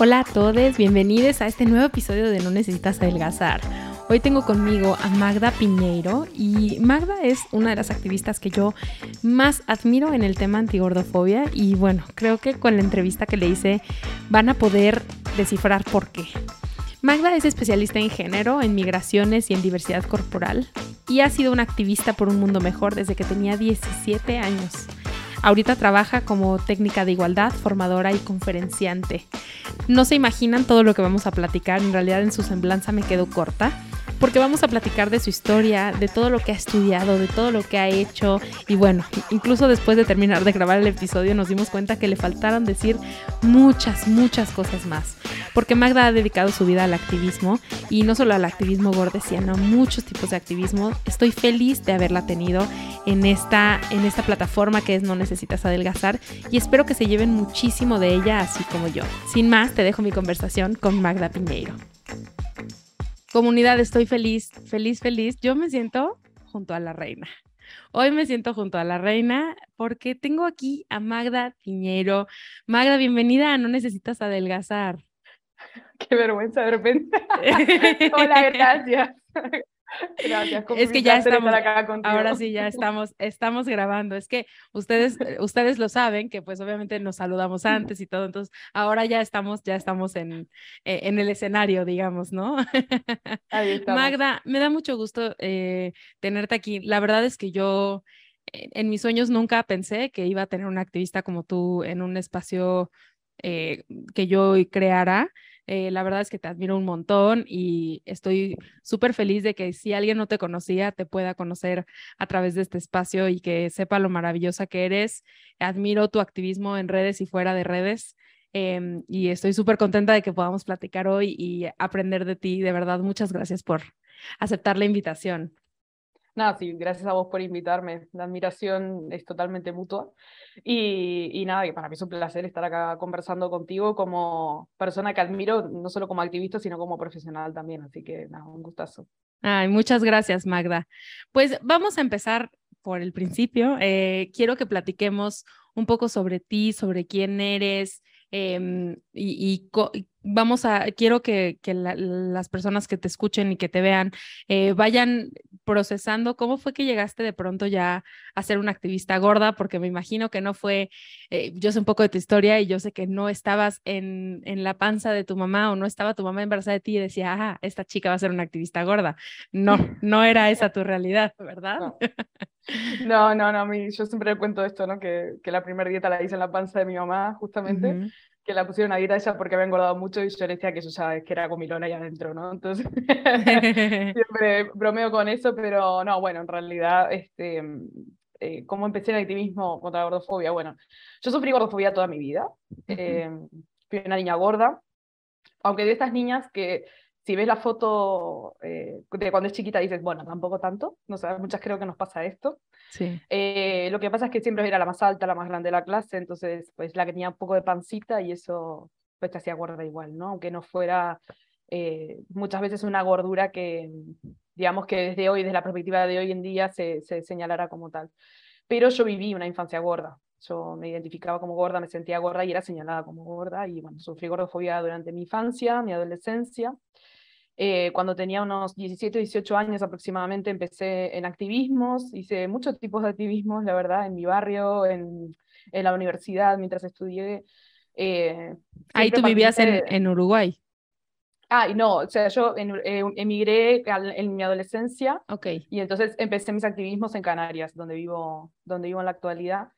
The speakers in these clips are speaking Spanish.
Hola a todos, bienvenidos a este nuevo episodio de No Necesitas Adelgazar. Hoy tengo conmigo a Magda Piñeiro y Magda es una de las activistas que yo más admiro en el tema antigordofobia y bueno, creo que con la entrevista que le hice van a poder descifrar por qué. Magda es especialista en género, en migraciones y en diversidad corporal y ha sido una activista por un mundo mejor desde que tenía 17 años. Ahorita trabaja como técnica de igualdad, formadora y conferenciante. No se imaginan todo lo que vamos a platicar, en realidad en su semblanza me quedo corta, porque vamos a platicar de su historia, de todo lo que ha estudiado, de todo lo que ha hecho y bueno, incluso después de terminar de grabar el episodio nos dimos cuenta que le faltaron decir muchas, muchas cosas más, porque Magda ha dedicado su vida al activismo y no solo al activismo gordesiano, muchos tipos de activismo. Estoy feliz de haberla tenido en esta, en esta plataforma que es No Necesitas Adelgazar y espero que se lleven muchísimo de ella así como yo. Sin más, te dejo mi conversación con Magda Piñeiro. Comunidad, estoy feliz, feliz, feliz. Yo me siento junto a la reina. Hoy me siento junto a la reina porque tengo aquí a Magda Piñeiro. Magda, bienvenida a No Necesitas Adelgazar. Qué vergüenza de repente. Hola, gracias. Gracias. Es que ya estamos, ahora sí, ya estamos, estamos grabando. Es que ustedes, eh, ustedes lo saben, que pues obviamente nos saludamos antes y todo, entonces ahora ya estamos, ya estamos en, eh, en el escenario, digamos, ¿no? Magda, me da mucho gusto eh, tenerte aquí. La verdad es que yo en mis sueños nunca pensé que iba a tener una activista como tú en un espacio que yo creara. Eh, la verdad es que te admiro un montón y estoy súper feliz de que si alguien no te conocía, te pueda conocer a través de este espacio y que sepa lo maravillosa que eres. Admiro tu activismo en redes y fuera de redes. Em, y estoy súper contenta de que podamos platicar hoy y aprender de ti. De verdad, muchas gracias por aceptar la invitación. Nada, sí, gracias a vos por invitarme. La admiración es totalmente mutua. Y, y nada, para mí es un placer estar acá conversando contigo como persona que admiro, no solo como activista, sino como profesional también. Así que nada, un gustazo. Ay, muchas gracias, Magda. Pues vamos a empezar por el principio. Eh, quiero que platiquemos un poco sobre ti, sobre quién eres, Em, y, vamos a, quiero que, las personas que te escuchen y que te vean eh, vayan procesando cómo fue que llegaste de pronto ya a ser una activista gorda, porque me imagino que no fue, eh, yo sé un poco de tu historia y yo sé que no estabas en, en, la panza de tu mamá o no estaba tu mamá embarazada de ti y decía, ah, esta chica va a ser una activista gorda. No, no era esa tu realidad, ¿verdad? No, no, no, yo siempre cuento esto, ¿no? Que, que la primera dieta la hice en la panza de mi mamá, justamente, que la pusieron a dieta ella porque había engordado mucho y yo le decía que yo ya que era comilona ahí adentro, ¿no? Entonces, siempre bromeo con eso, pero no, bueno, en realidad, este, eh, ¿cómo empecé el activismo contra la gordofobia? Bueno, yo sufrí gordofobia toda mi vida, eh, fui una niña gorda, aunque de estas niñas que si ves la foto eh, de cuando es chiquita dices, bueno, tampoco tanto, no sé, muchas creo que nos pasa esto. Sí. Eh, lo que pasa es que siempre era la más alta, la más grande de la clase, entonces pues la que tenía un poco de pancita y eso pues te hacía gorda igual, ¿no? Aunque no fuera eh, muchas veces una gordura que, digamos que desde hoy, desde la perspectiva de hoy en día, se, se señalara como tal. Pero yo viví una infancia gorda, yo me identificaba como gorda, me sentía gorda y era señalada como gorda. Y bueno, sufrí gordofobia durante mi infancia, mi adolescencia. Eh, cuando tenía unos 17, 18 años aproximadamente empecé en activismos, hice muchos tipos de activismos, la verdad, en mi barrio, en, en la universidad, mientras estudié. Eh, Ahí tú vivías en, en, Uruguay. Ah, no, o sea, yo eh, emigré en mi adolescencia. Ok. Y entonces empecé mis activismos en Canarias, donde vivo, donde vivo en la actualidad.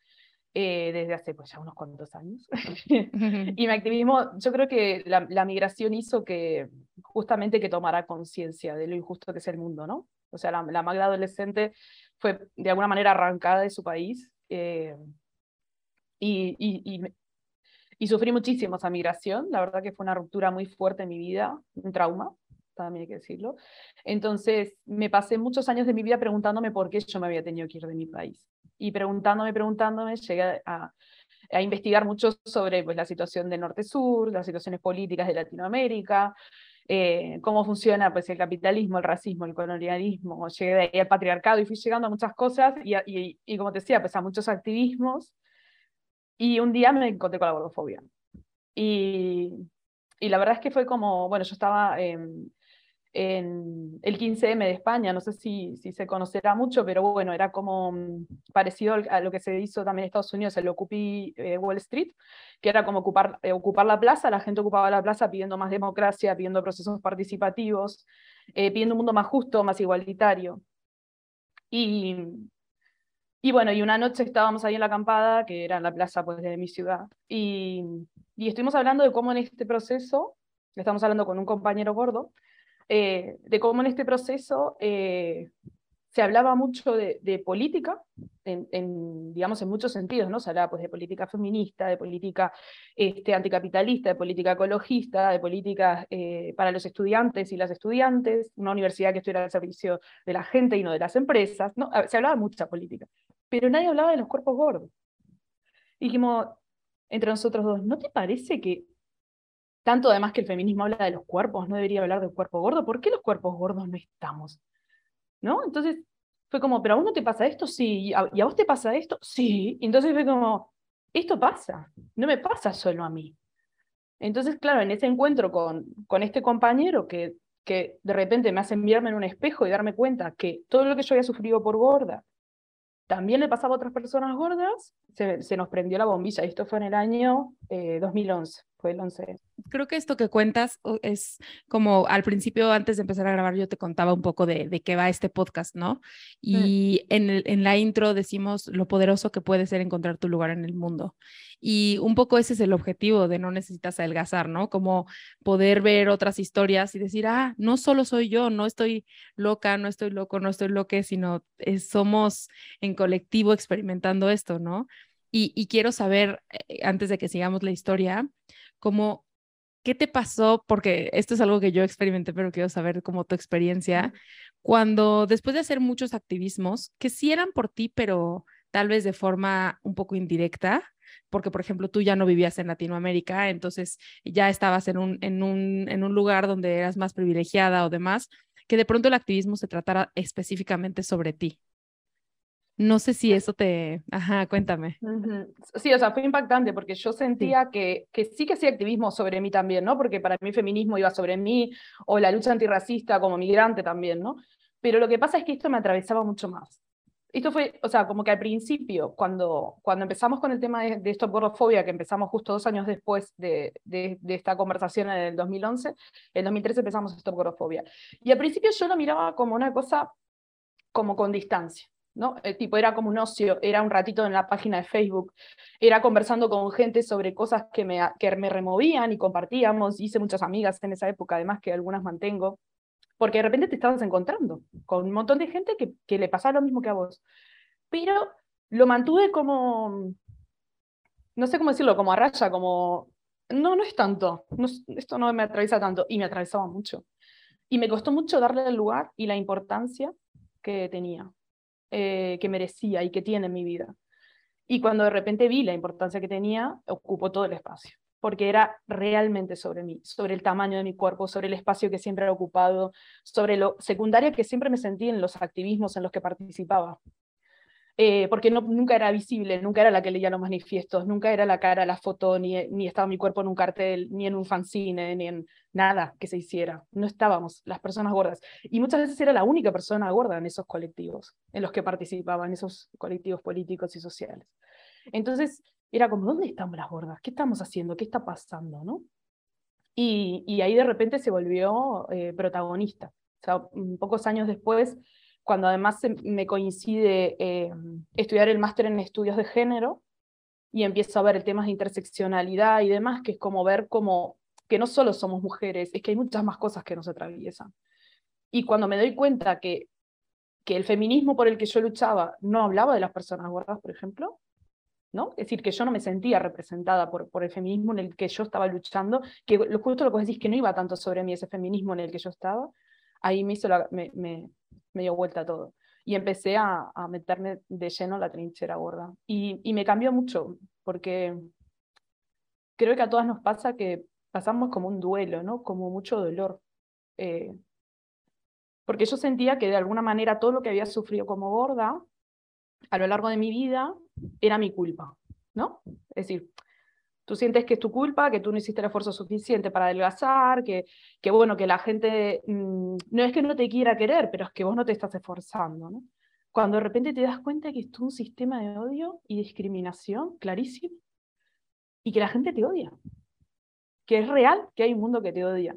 Eh, desde hace pues ya unos cuantos años. y mi activismo, yo creo que la, la, migración hizo que justamente que tomara conciencia de lo injusto que es el mundo, ¿no? O sea, la, la Magda adolescente fue de alguna manera arrancada de su país eh, y, y, y, sufrí muchísimo esa migración. La verdad que fue una ruptura muy fuerte en mi vida, un trauma, también hay que decirlo. Entonces, me pasé muchos años de mi vida preguntándome por qué yo me había tenido que ir de mi país y preguntándome, preguntándome, llegué a, a investigar mucho sobre pues, la situación de Norte-Sur, las situaciones políticas de Latinoamérica, eh, cómo funciona pues, el capitalismo, el racismo, el colonialismo, llegué de ahí al patriarcado y fui llegando a muchas cosas y, y, y, como te decía, pues a muchos activismos y un día me encontré con la gordofobia. Y, y la verdad es que fue como, bueno, yo estaba... en en el 15M de España, no sé si, si se conocerá mucho, pero bueno, era como mm, parecido a lo que se hizo también en Estados Unidos, el Occupy eh, Wall Street, que era como ocupar, eh, ocupar la plaza, la gente ocupaba la plaza pidiendo más democracia, pidiendo procesos participativos, eh, pidiendo un mundo más justo, más igualitario. Y, y bueno, y una noche estábamos ahí en la acampada, que era la plaza pues, de mi ciudad, y, y estuvimos hablando de cómo en este proceso, estamos hablando con un compañero gordo, eh, de cómo en este proceso eh, se hablaba mucho de, política, en, digamos, en muchos sentidos, ¿no? Se hablaba pues, de política feminista, de política este, anticapitalista, de política ecologista, de política eh, para los estudiantes y las estudiantes, una universidad que estuviera al servicio de la gente y no de las empresas, ¿no? Se hablaba mucha política, pero nadie hablaba de los cuerpos gordos. Y dijimos, entre nosotros dos, ¿no te parece que tanto además que el feminismo habla de los cuerpos, no debería hablar del cuerpo gordo, ¿por qué los cuerpos gordos no estamos? ¿No? Entonces fue como, ¿pero a vos no te pasa esto? Sí. ¿Y a vos te pasa esto? Sí. entonces fue como, esto pasa, no me pasa solo a mí. Entonces, claro, en ese encuentro con, con este compañero que, que de repente me hace mirarme en un espejo y darme cuenta que todo lo que yo había sufrido por gorda también le pasaba a otras personas gordas, se, se nos prendió la bombilla. Esto fue en el año 2011, eh, fue el 11 creo que esto que cuentas es como al principio, antes de empezar a grabar, yo te contaba un poco de, de qué va este podcast, ¿no? Y en, el, en la intro decimos lo poderoso que puede ser encontrar tu lugar en el mundo. Y un poco ese es el objetivo de no necesitas adelgazar, ¿no? Como poder ver otras historias y decir, ah, no solo soy yo, no estoy loca, no estoy loco, no estoy loque, sino somos en colectivo experimentando esto, ¿no? Y, quiero saber, eh, antes de que sigamos la historia, cómo ¿qué te pasó? Porque esto es algo que yo experimenté, pero quiero saber cómo tu experiencia, cuando después de hacer muchos activismos, que sí eran por ti, pero tal vez de forma un poco indirecta, porque por ejemplo tú ya no vivías en Latinoamérica, entonces ya estabas en un, en un, en un lugar donde eras más privilegiada o demás, que de pronto el activismo se tratara específicamente sobre ti. No sé si eso te... Ajá, cuéntame. Sí, o sea, fue impactante porque yo sentía Que, que sí que hacía activismo sobre mí también, ¿no? Porque para mí feminismo iba sobre mí, o la lucha antirracista como migrante también, ¿no? Pero lo que pasa es que esto me atravesaba mucho más. Esto fue, o sea, como que al principio, cuando, cuando empezamos con el tema de, de Stop Gordofobia, que empezamos justo dos años después de, de, de, esta conversación en el 2011, en 2013 empezamos Stop Gordofobia. Y al principio yo lo miraba como una cosa como con distancia. ¿No? El tipo era como un ocio, era un ratito en la página de Facebook, era conversando con gente sobre cosas que me, que me removían y compartíamos, hice muchas amigas en esa época, además que algunas mantengo, porque de repente te estabas encontrando con un montón de gente que, que le pasaba lo mismo que a vos. Pero lo mantuve como, no sé cómo decirlo, como a raya, como, no, no es tanto, no, esto no me atraviesa tanto, y me atravesaba mucho. Y me costó mucho darle el lugar y la importancia que tenía. Eh, que merecía y que tiene en mi vida. Y cuando de repente vi la importancia que tenía, ocupó todo el espacio, porque era realmente sobre mí, sobre el tamaño de mi cuerpo, sobre el espacio que siempre he ocupado, sobre lo secundaria que siempre me sentí en los activismos en los que participaba. Eh, porque no, nunca era visible, nunca era la que leía los manifiestos, nunca era la cara, la foto, ni, ni estaba mi cuerpo en un cartel, ni en un fanzine, ni en nada que se hiciera. No estábamos las personas gordas. Y muchas veces era la única persona gorda en esos colectivos, en los que participaba, en esos colectivos políticos y sociales. Entonces, era como, ¿dónde estamos las gordas? ¿Qué estamos haciendo? ¿Qué está pasando? ¿no? Y, ahí de repente se volvió eh, protagonista. O sea, pocos años después, cuando además me coincide eh, estudiar el máster en estudios de género, y empiezo a ver temas de interseccionalidad y demás, que es como ver como que no solo somos mujeres, es que hay muchas más cosas que nos atraviesan. Y cuando me doy cuenta que, que el feminismo por el que yo luchaba no hablaba de las personas gordas, por ejemplo, ¿no? Es decir, que yo no me sentía representada por, por el feminismo en el que yo estaba luchando, que lo, justo lo que decís que no iba tanto sobre mí ese feminismo en el que yo estaba, ahí me, hizo me, me, me dio vuelta todo y empecé a, a, meterme de lleno en la trinchera gorda. Y, y, me cambió mucho, porque creo que a todas nos pasa que pasamos como un duelo, ¿no? Como mucho dolor. Eh, porque yo sentía que de alguna manera todo lo que había sufrido como gorda a lo largo de mi vida era mi culpa, ¿no? Es decir, tú sientes que es tu culpa, que tú no hiciste el esfuerzo suficiente para adelgazar, que, que bueno, que la gente mm, no es que no te quiera querer, pero es que vos no te estás esforzando. Cuando de repente te das cuenta que es un sistema de odio y discriminación clarísimo y que la gente te odia, que es real que hay un mundo que te odia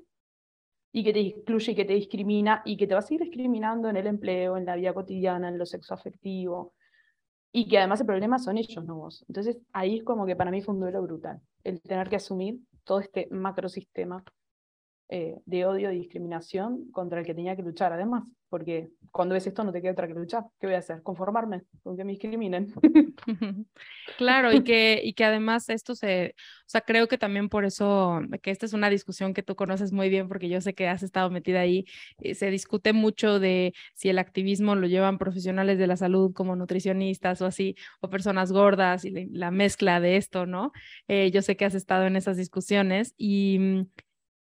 y que te excluye y que te discrimina y que te va a seguir discriminando en el empleo, en la vida cotidiana, en lo sexoafectivo, y que además el problema son ellos, no vos. Entonces ahí es como que para mí fue un duelo brutal, el tener que asumir todo este macrosistema eh, de odio y discriminación contra el que tenía que luchar además, porque cuando ves esto no te queda otra que luchar. ¿Qué voy a hacer? Conformarme con me discriminen. claro, y que, y que además esto se, o sea, creo que también por eso, que esta es una discusión que tú conoces muy bien, porque yo sé que has estado metida ahí, eh, se discute mucho de si el activismo lo llevan profesionales de la salud como nutricionistas o así, o personas gordas y la, mezcla de esto, ¿no? Eh, yo sé que has estado en esas discusiones y mm,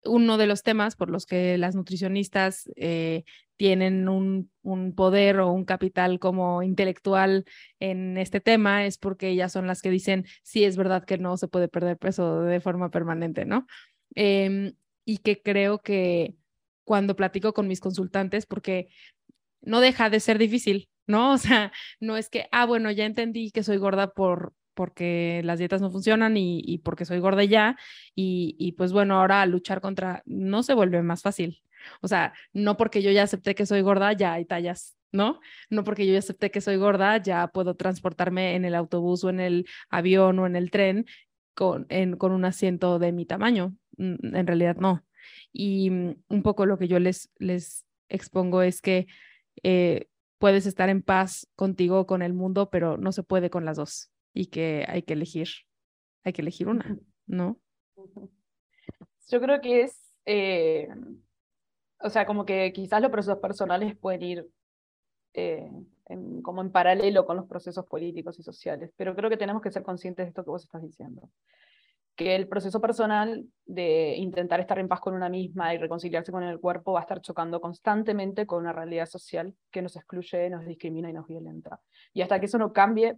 uno de los temas por los que las nutricionistas eh, tienen un, poder o un capital como intelectual en este tema es porque ellas son las que dicen, sí, es verdad que no se puede perder peso de forma permanente, ¿no? Em, y que creo que cuando platico con mis consultantes, porque no deja de ser difícil, ¿no? O sea, no es que, ah, bueno, ya entendí que soy gorda por, porque las dietas no funcionan y, porque soy gorda ya, y, pues bueno, ahora luchar contra no se vuelve más fácil. O sea, no porque yo ya acepté que soy gorda, ya hay tallas, ¿no? No porque yo ya acepté que soy gorda, ya puedo transportarme en el autobús o en el avión o en el tren con, con un asiento de mi tamaño. En realidad no. Y mm, un poco lo que yo les, les expongo es que eh, puedes estar en paz contigo, con el mundo, pero no se puede con las dos y que hay que elegir, hay que elegir una, ¿no? Yo creo que es, eh, o sea, como que quizás los procesos personales pueden ir eh, como en paralelo con los procesos políticos y sociales, pero creo que tenemos que ser conscientes de esto que vos estás diciendo. Que el proceso personal de intentar estar en paz con una misma y reconciliarse con el cuerpo va a estar chocando constantemente con una realidad social que nos excluye, nos discrimina y nos violenta. Y hasta que eso no cambie,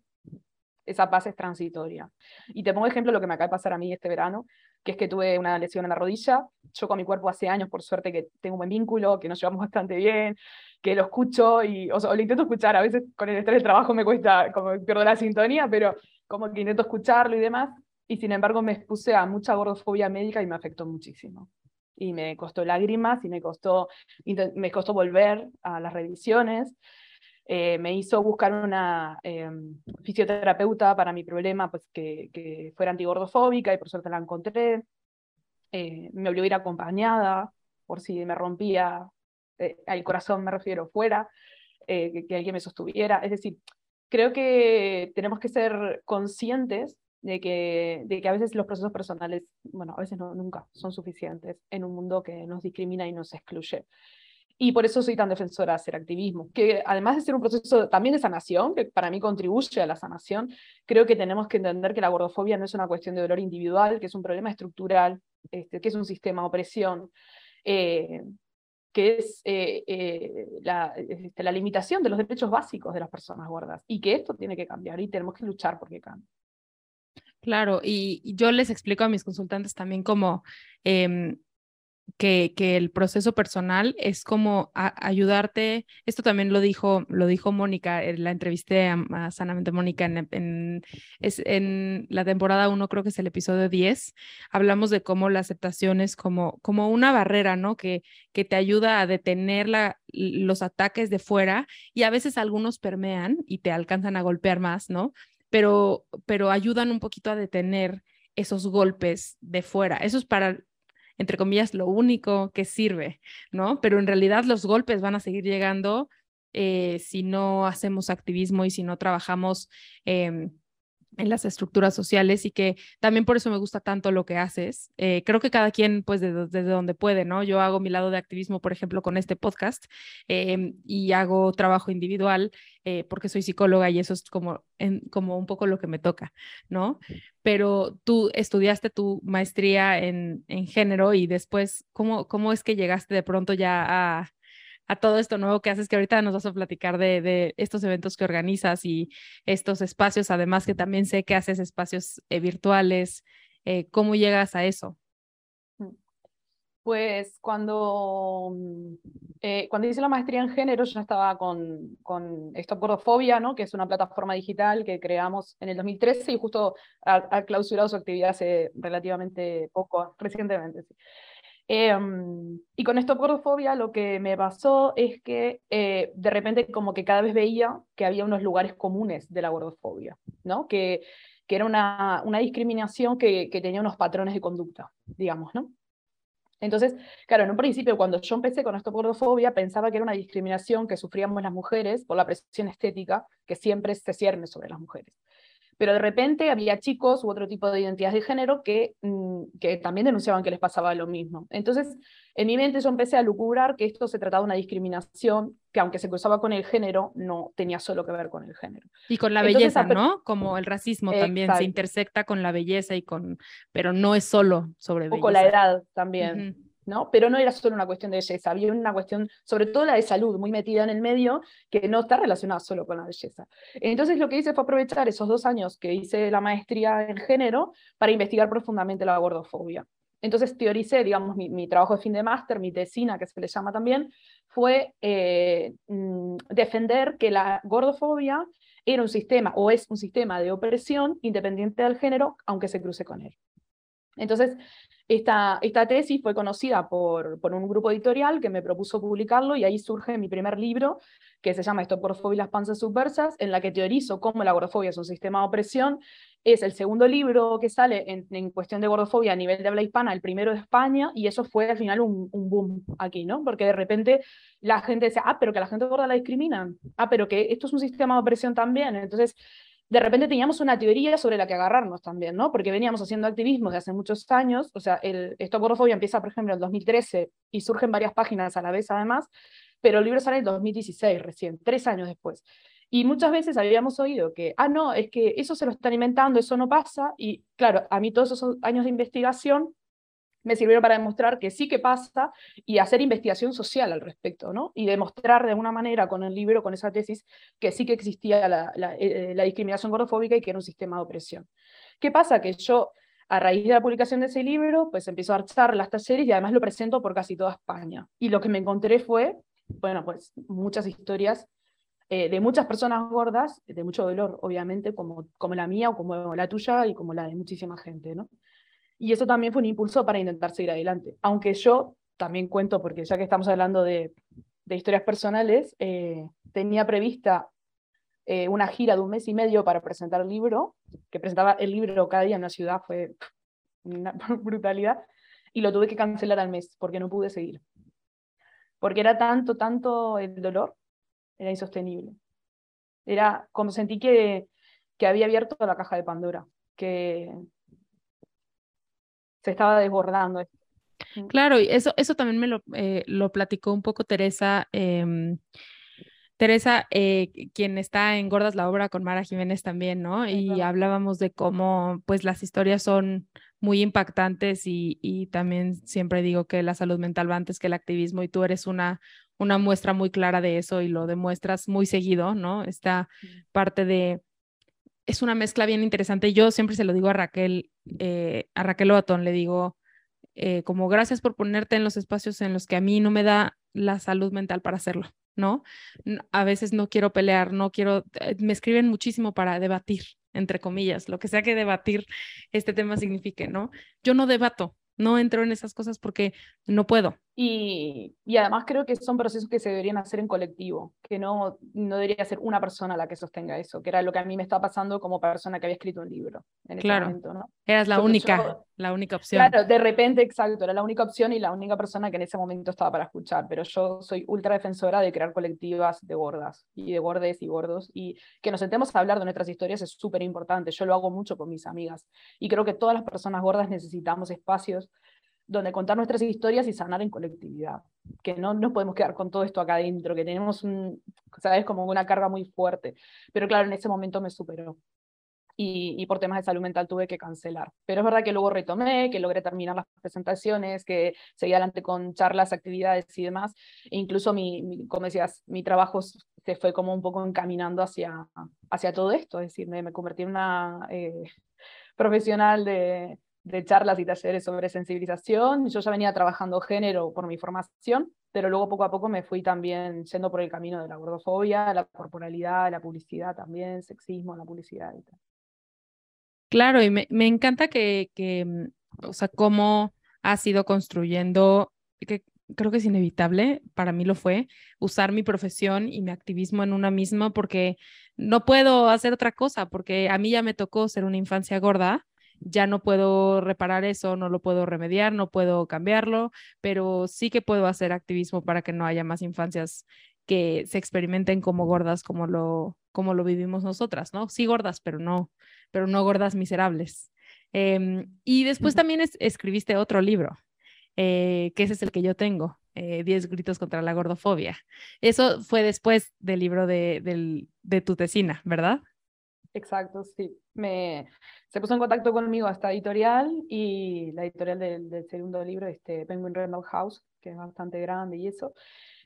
esa paz es transitoria. Y te pongo ejemplo lo que me acaba de pasar a mí este verano, que es que tuve una lesión en la rodilla. Yo con mi cuerpo hace años, por suerte, que tengo un buen vínculo, que nos llevamos bastante bien, que lo escucho y, o, lo intento escuchar. A veces con el estrés del trabajo me cuesta, como pierdo la sintonía, pero como que intento escucharlo y demás. Y sin embargo me expuse a mucha gordofobia médica y me afectó muchísimo. Y me costó lágrimas y me costó, me costó volver a las revisiones. Eh, me hizo buscar una eh, fisioterapeuta para mi problema, pues que, que, fuera antigordofóbica y por suerte la encontré. Eh, me obligó a ir acompañada por si me rompía el corazón, me refiero, fuera, que, que, alguien me sostuviera. Es decir, creo que tenemos que ser conscientes de que, de que a veces los procesos personales, bueno, a veces no, nunca son suficientes en un mundo que nos discrimina y nos excluye. Y por eso soy tan defensora de hacer activismo, que además de ser un proceso también de sanación, que para mí contribuye a la sanación, creo que tenemos que entender que la gordofobia no es una cuestión de dolor individual, que es un problema estructural, este, que es un sistema de opresión, eh, que es eh, eh, la, este, la, limitación de los derechos básicos de las personas gordas, y que esto tiene que cambiar y tenemos que luchar porque cambie. Claro, y yo les explico a mis consultantes también como... Em, que, que, el proceso personal es como ayudarte, esto también lo dijo, lo dijo Mónica, eh, la entrevisté a, Sanamente Mónica en, es, en la temporada 1, creo que es el episodio 10, hablamos de cómo la aceptación es como, como una barrera, ¿no? Que, que te ayuda a detener la, los ataques de fuera y a veces algunos permean y te alcanzan a golpear más, ¿no? Pero, pero ayudan un poquito a detener esos golpes de fuera. Eso es para entre comillas, lo único que sirve, ¿no? Pero en realidad los golpes van a seguir llegando eh, si no hacemos activismo y si no trabajamos em, en las estructuras sociales y que también por eso me gusta tanto lo que haces. Eh, creo que cada quien, pues, desde donde puede, ¿no? Yo hago mi lado de activismo, por ejemplo, con este podcast em, y hago trabajo individual eh, porque soy psicóloga y eso es como, como un poco lo que me toca, ¿no? Pero tú estudiaste tu maestría en, en género y después, ¿cómo, ¿cómo es que llegaste de pronto ya a a todo esto nuevo que haces, que ahorita nos vas a platicar de, estos eventos que organizas y estos espacios, además que también sé que haces espacios eh, virtuales. Eh, ¿Cómo llegas a eso? Mm. Pues cuando, mm, eh, cuando hice la maestría en género, yo estaba con, con Gordofobia, ¿no? que es una plataforma digital que creamos en el 2013 y justo ha, clausurado su actividad hace relativamente poco, recientemente. Sí. Em, y con esto gordofobia lo que me pasó es que eh, de repente como que cada vez veía que había unos lugares comunes de la gordofobia, ¿no? Que, que era una, una discriminación que, que, tenía unos patrones de conducta, digamos, ¿no? Entonces, claro, en un principio cuando yo empecé con esto gordofobia pensaba que era una discriminación que sufríamos las mujeres por la presión estética que siempre se cierne sobre las mujeres pero de repente había chicos u otro tipo de identidades de género que, mm, que también denunciaban que les pasaba lo mismo. Entonces, en mi mente yo empecé a lucubrar que esto se trataba de una discriminación que aunque se cruzaba con el género, no tenía solo que ver con el género. Y con la belleza, ¿no? Como el racismo también se intersecta con la belleza y con, pero no es solo sobre belleza. O con la edad también. ¿No? Pero no era solo una cuestión de belleza, había una cuestión, sobre todo la de salud, muy metida en el medio, que no está relacionada solo con la belleza. Entonces lo que hice fue aprovechar esos dos años que hice la maestría en género para investigar profundamente la gordofobia. Entonces teoricé, digamos, mi, trabajo de fin de máster, mi tesina, que se le llama también, fue eh, mm, defender que la gordofobia era un sistema o es un sistema de opresión independiente del género, aunque se cruce con él. Entonces, esta, esta tesis fue conocida por, por, un grupo editorial que me propuso publicarlo y ahí surge mi primer libro, que se llama Estoporfobia y las panzas subversas, en la que teorizo cómo la gordofobia es un sistema de opresión. Es el segundo libro que sale en, en cuestión de gordofobia a nivel de habla hispana, el primero de España, y eso fue al final un, un boom aquí, ¿no? Porque de repente la gente decía, ah, pero que la gente gorda la discriminan, ah, pero que esto es un sistema de opresión también. Entonces, de repente teníamos una teoría sobre la que agarrarnos también, ¿no? Porque veníamos haciendo activismo de hace muchos años, o sea, el Estopordofobia empieza, por ejemplo, en 2013 y surgen varias páginas a la vez además, pero el libro sale en 2016 recién, tres años después. Y muchas veces habíamos oído que, ah, no, es que eso se lo están inventando, eso no pasa, y claro, a mí todos esos años de investigación me sirvieron para demostrar que sí que pasa y hacer investigación social al respecto, ¿no? Y demostrar de alguna manera con el libro, con esa tesis, que sí que existía la, la, eh, la discriminación gordofóbica y que era un sistema de opresión. ¿Qué pasa? Que yo, a raíz de la publicación de ese libro, pues empiezo a dar las talleres y además lo presento por casi toda España. Y lo que me encontré fue, bueno, pues muchas historias eh, de muchas personas gordas, de mucho dolor, obviamente, como, como la mía o como la tuya y como la de muchísima gente, ¿no? Y eso también fue un impulso para intentar seguir adelante. Aunque yo también cuento, porque ya que estamos hablando de, de historias personales, eh, tenía prevista eh, una gira de un mes y medio para presentar el libro, que presentaba el libro cada día en una ciudad, fue una brutalidad, y lo tuve que cancelar al mes porque no pude seguir. Porque era tanto, tanto el dolor, era insostenible. Era como sentí que, que había abierto la caja de Pandora, que, se estaba desbordando. Mm. Claro, y eso, eso también me lo, eh, lo platicó un poco Teresa. Em, Teresa, eh, quien está en Gordas la obra con Mara Jiménez también, ¿no? Y hablábamos de cómo pues las historias son muy impactantes y, y, también siempre digo que la salud mental va antes que el activismo y tú eres una, una muestra muy clara de eso y lo demuestras muy seguido, ¿no? Esta parte de es una mezcla bien interesante. Yo siempre se lo digo a Raquel, eh, a Raquel Oatón, le digo, eh, como gracias por ponerte en los espacios en los que a mí no me da la salud mental para hacerlo, ¿no? A veces no quiero pelear, no quiero, eh, me escriben muchísimo para debatir, entre comillas, lo que sea que debatir este tema signifique, ¿no? Yo no debato, no entro en esas cosas porque no puedo. Y, y, además creo que son procesos que se deberían hacer en colectivo, que no, no debería ser una persona la que sostenga eso, que era lo que a mí me estaba pasando como persona que había escrito un libro en claro. ese momento. ¿no? Eras la única, la única opción. Claro, de repente, exacto, era la única opción y la única persona que en ese momento estaba para escuchar, pero yo soy ultra defensora de crear colectivas de gordas y de gordes y gordos y que nos sentemos a hablar de nuestras historias es súper importante, yo lo hago mucho con mis amigas y creo que todas las personas gordas necesitamos espacios donde contar nuestras historias y sanar en colectividad, que no nos podemos quedar con todo esto acá adentro, que tenemos, un, ¿sabes? Como una carga muy fuerte. Pero claro, en ese momento me superó. Y, y, por temas de salud mental tuve que cancelar. Pero es verdad que luego retomé, que logré terminar las presentaciones, que seguí adelante con charlas, actividades y demás. E incluso mi, como decías, mi trabajo se fue como un poco encaminando hacia, hacia todo esto, es decir, me, me convertí en una eh, profesional de, de charlas y talleres sobre sensibilización. Yo ya venía trabajando género por mi formación, pero luego poco a poco me fui también yendo por el camino de la gordofobia, la corporalidad, la publicidad también, sexismo, la publicidad y tal. Claro, y me, me encanta que, que, o sea, cómo has ido construyendo, que creo que es inevitable, para mí lo fue, usar mi profesión y mi activismo en una misma porque no puedo hacer otra cosa, porque a mí ya me tocó ser una infancia gorda ya no puedo reparar eso, no lo puedo remediar, no puedo cambiarlo, pero sí que puedo hacer activismo para que no haya más infancias que se experimenten como gordas como lo, como lo vivimos nosotras, ¿no? Sí gordas, pero no, pero no gordas miserables. Em, y después también escribiste otro libro, eh, que ese es el que yo tengo, eh, Diez gritos contra la gordofobia. Eso fue después del libro de, de tu tesina, ¿verdad? Exacto, sí. Me, se puso en contacto conmigo esta editorial y la editorial del, segundo libro, este Penguin Random House, que es bastante grande y eso.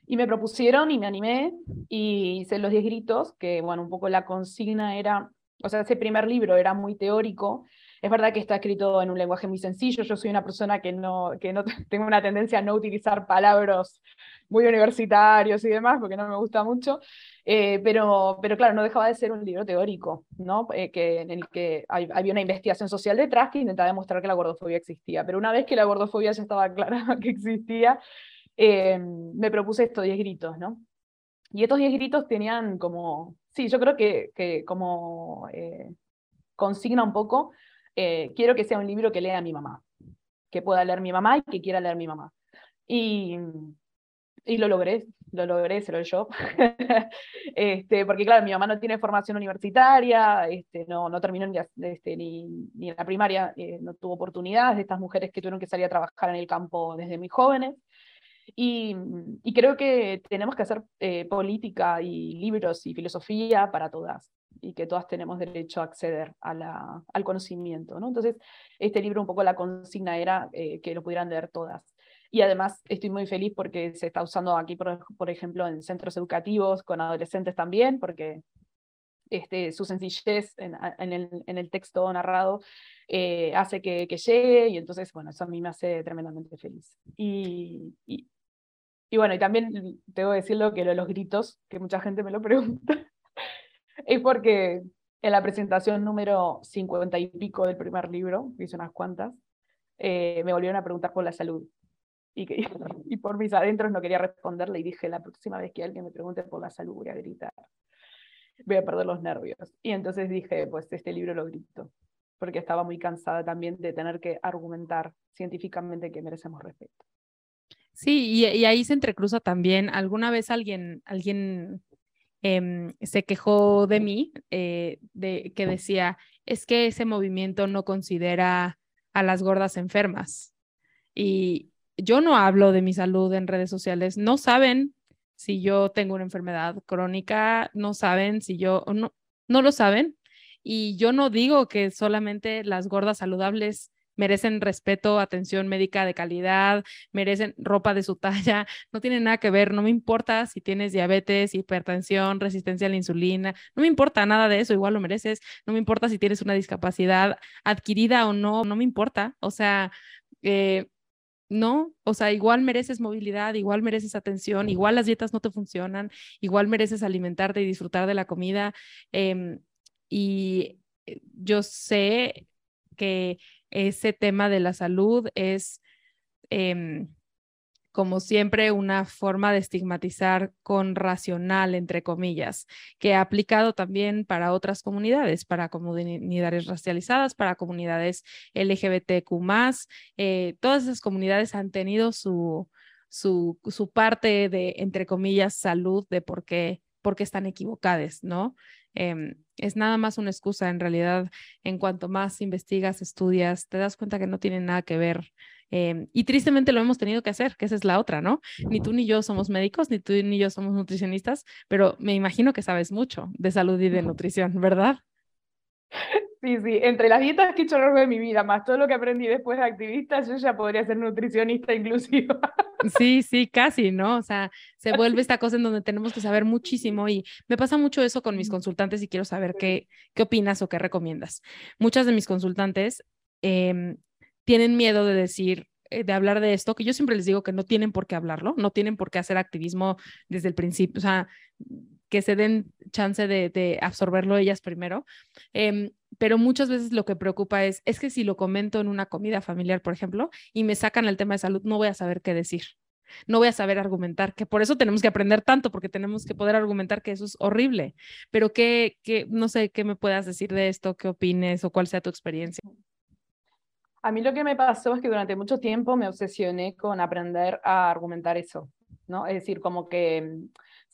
Y me propusieron y me animé y hice los 10 gritos, que bueno, un poco la consigna era, o sea, ese primer libro era muy teórico. Es verdad que está escrito en un lenguaje muy sencillo. Yo soy una persona que no, que no tengo una tendencia a no utilizar palabras muy universitarios y demás, porque no me gusta mucho, eh, pero, pero claro, no dejaba de ser un libro teórico, ¿no? Eh, que, en el que había una investigación social detrás que intentaba demostrar que la gordofobia existía, pero una vez que la gordofobia ya estaba clara que existía, eh, me propuse estos 10 gritos, ¿no? Y estos 10 gritos tenían como, sí, yo creo que, que como consigna un poco, quiero que sea un libro que lea mi mamá, que pueda leer mi mamá y que quiera leer mi mamá. Y, y lo logré, lo logré, se lo yo. este, porque claro, mi mamá no tiene formación universitaria, este, no, no terminó ni, este, ni, ni la primaria, eh, no tuvo oportunidades de estas mujeres que tuvieron que salir a trabajar en el campo desde muy jóvenes. Y, y creo que tenemos que hacer eh, política y libros y filosofía para todas y que todas tenemos derecho a acceder a la, al conocimiento. ¿no? Entonces, este libro un poco la consigna era eh, que lo pudieran leer todas. Y además estoy muy feliz porque se está usando aquí, por, por ejemplo, en centros educativos, con adolescentes también, porque este, su sencillez en, en, el, en el, texto narrado eh, hace que, que, llegue y entonces, bueno, eso a mí me hace tremendamente feliz. Y, y, y bueno, y también tengo que decirlo que lo de los gritos, que mucha gente me lo pregunta, es porque en la presentación número 50 y pico del primer libro, que hice unas cuantas, eh, me volvieron a preguntar por la salud y, que, y por mis adentros no quería responderle y dije, la próxima vez que alguien me pregunte por la salud voy a gritar, voy a perder los nervios. Y entonces dije, pues este libro lo grito, porque estaba muy cansada también de tener que argumentar científicamente que merecemos respeto. Sí, y, y ahí se entrecruza también, alguna vez alguien, alguien eh, se quejó de mí, eh, de, que decía, es que ese movimiento no considera a las gordas enfermas. Y, yo no hablo de mi salud en redes sociales, no saben si yo tengo una enfermedad crónica, no saben si yo, no, no lo saben. Y yo no digo que solamente las gordas saludables merecen respeto, atención médica de calidad, merecen ropa de su talla, no tiene nada que ver, no me importa si tienes diabetes, hipertensión, resistencia a la insulina, no me importa nada de eso, igual lo mereces, no me importa si tienes una discapacidad adquirida o no, no me importa, o sea, eh, no, o sea, igual mereces movilidad, igual mereces atención, igual las dietas no te funcionan, igual mereces alimentarte y disfrutar de la comida. Em, y eh, yo sé que ese tema de la salud es em, como siempre, una forma de estigmatizar con racional, entre comillas, que ha aplicado también para otras comunidades, para comunidades racializadas, para comunidades LGBTQ. Eh, todas esas comunidades han tenido su, su, su, parte de, entre comillas, salud de por qué, por qué están equivocadas, ¿no? Em, es nada más una excusa. En realidad, en cuanto más investigas, estudias, te das cuenta que no tiene nada que ver Em, y tristemente lo hemos tenido que hacer, que esa es la otra, ¿no? Ni tú ni yo somos médicos, ni tú ni yo somos nutricionistas, pero me imagino que sabes mucho de salud y de nutrición, ¿verdad? Sí, sí, entre las dietas que he hecho a lo largo de mi vida, más todo lo que aprendí después de activista, yo ya podría ser nutricionista inclusiva. Sí, sí, casi, ¿no? O sea, se vuelve esta cosa en donde tenemos que saber muchísimo y me pasa mucho eso con mis consultantes y quiero saber qué, qué opinas o qué recomiendas. Muchas de mis consultantes eh, tienen miedo de decir, eh, de hablar de esto, que yo siempre les digo que no tienen por qué hablarlo, no tienen por qué hacer activismo desde el principio, o sea, que se den chance de, absorberlo ellas primero. Em, pero muchas veces lo que preocupa es, es que si lo comento en una comida familiar, por ejemplo, y me sacan el tema de salud, no voy a saber qué decir. No voy a saber argumentar, que por eso tenemos que aprender tanto, porque tenemos que poder argumentar que eso es horrible. Pero qué, qué no sé, qué me puedas decir de esto, qué opines o cuál sea tu experiencia. A mí lo que me pasó es que durante mucho tiempo me obsesioné con aprender a argumentar eso, ¿no? Es decir, como que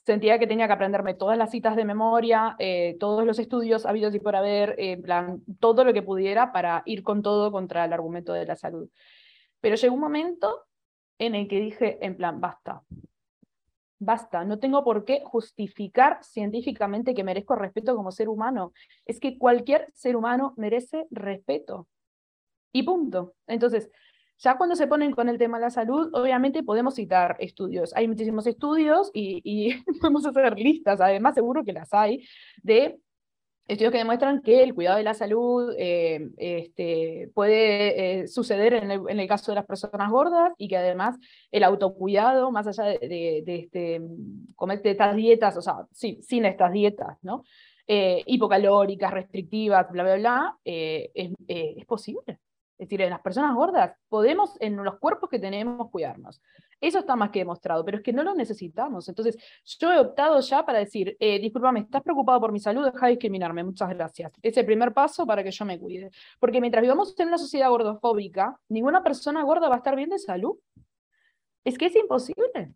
sentía que tenía que aprenderme todas las citas de memoria, eh, todos los estudios habidos y por haber, en plan, todo lo que pudiera para ir con todo contra el argumento de la salud. Pero llegó un momento en el que dije, en plan, basta, basta, no tengo por qué justificar científicamente que merezco respeto como ser humano. Es que cualquier ser humano merece respeto y punto. Entonces, ya cuando se ponen con el tema de la salud, obviamente podemos citar estudios. Hay muchísimos estudios y, podemos hacer listas, además seguro que las hay, de estudios que demuestran que el cuidado de la salud eh, este, puede eh, suceder en el, caso de las personas gordas y que además el autocuidado, más allá de, de, este, comer estas dietas, o sea, sí, sin estas dietas, ¿no? Eh, hipocalóricas, restrictivas, bla, bla, bla, es, es posible. Es decir, en las personas gordas podemos, en los cuerpos que tenemos, cuidarnos. Eso está más que demostrado, pero es que no lo necesitamos. Entonces, yo he optado ya para decir, eh, discúlpame, ¿estás preocupado por mi salud? Deja de discriminarme, muchas gracias. Es el primer paso para que yo me cuide. Porque mientras vivamos en una sociedad gordofóbica, ninguna persona gorda va a estar bien de salud. Es que es imposible.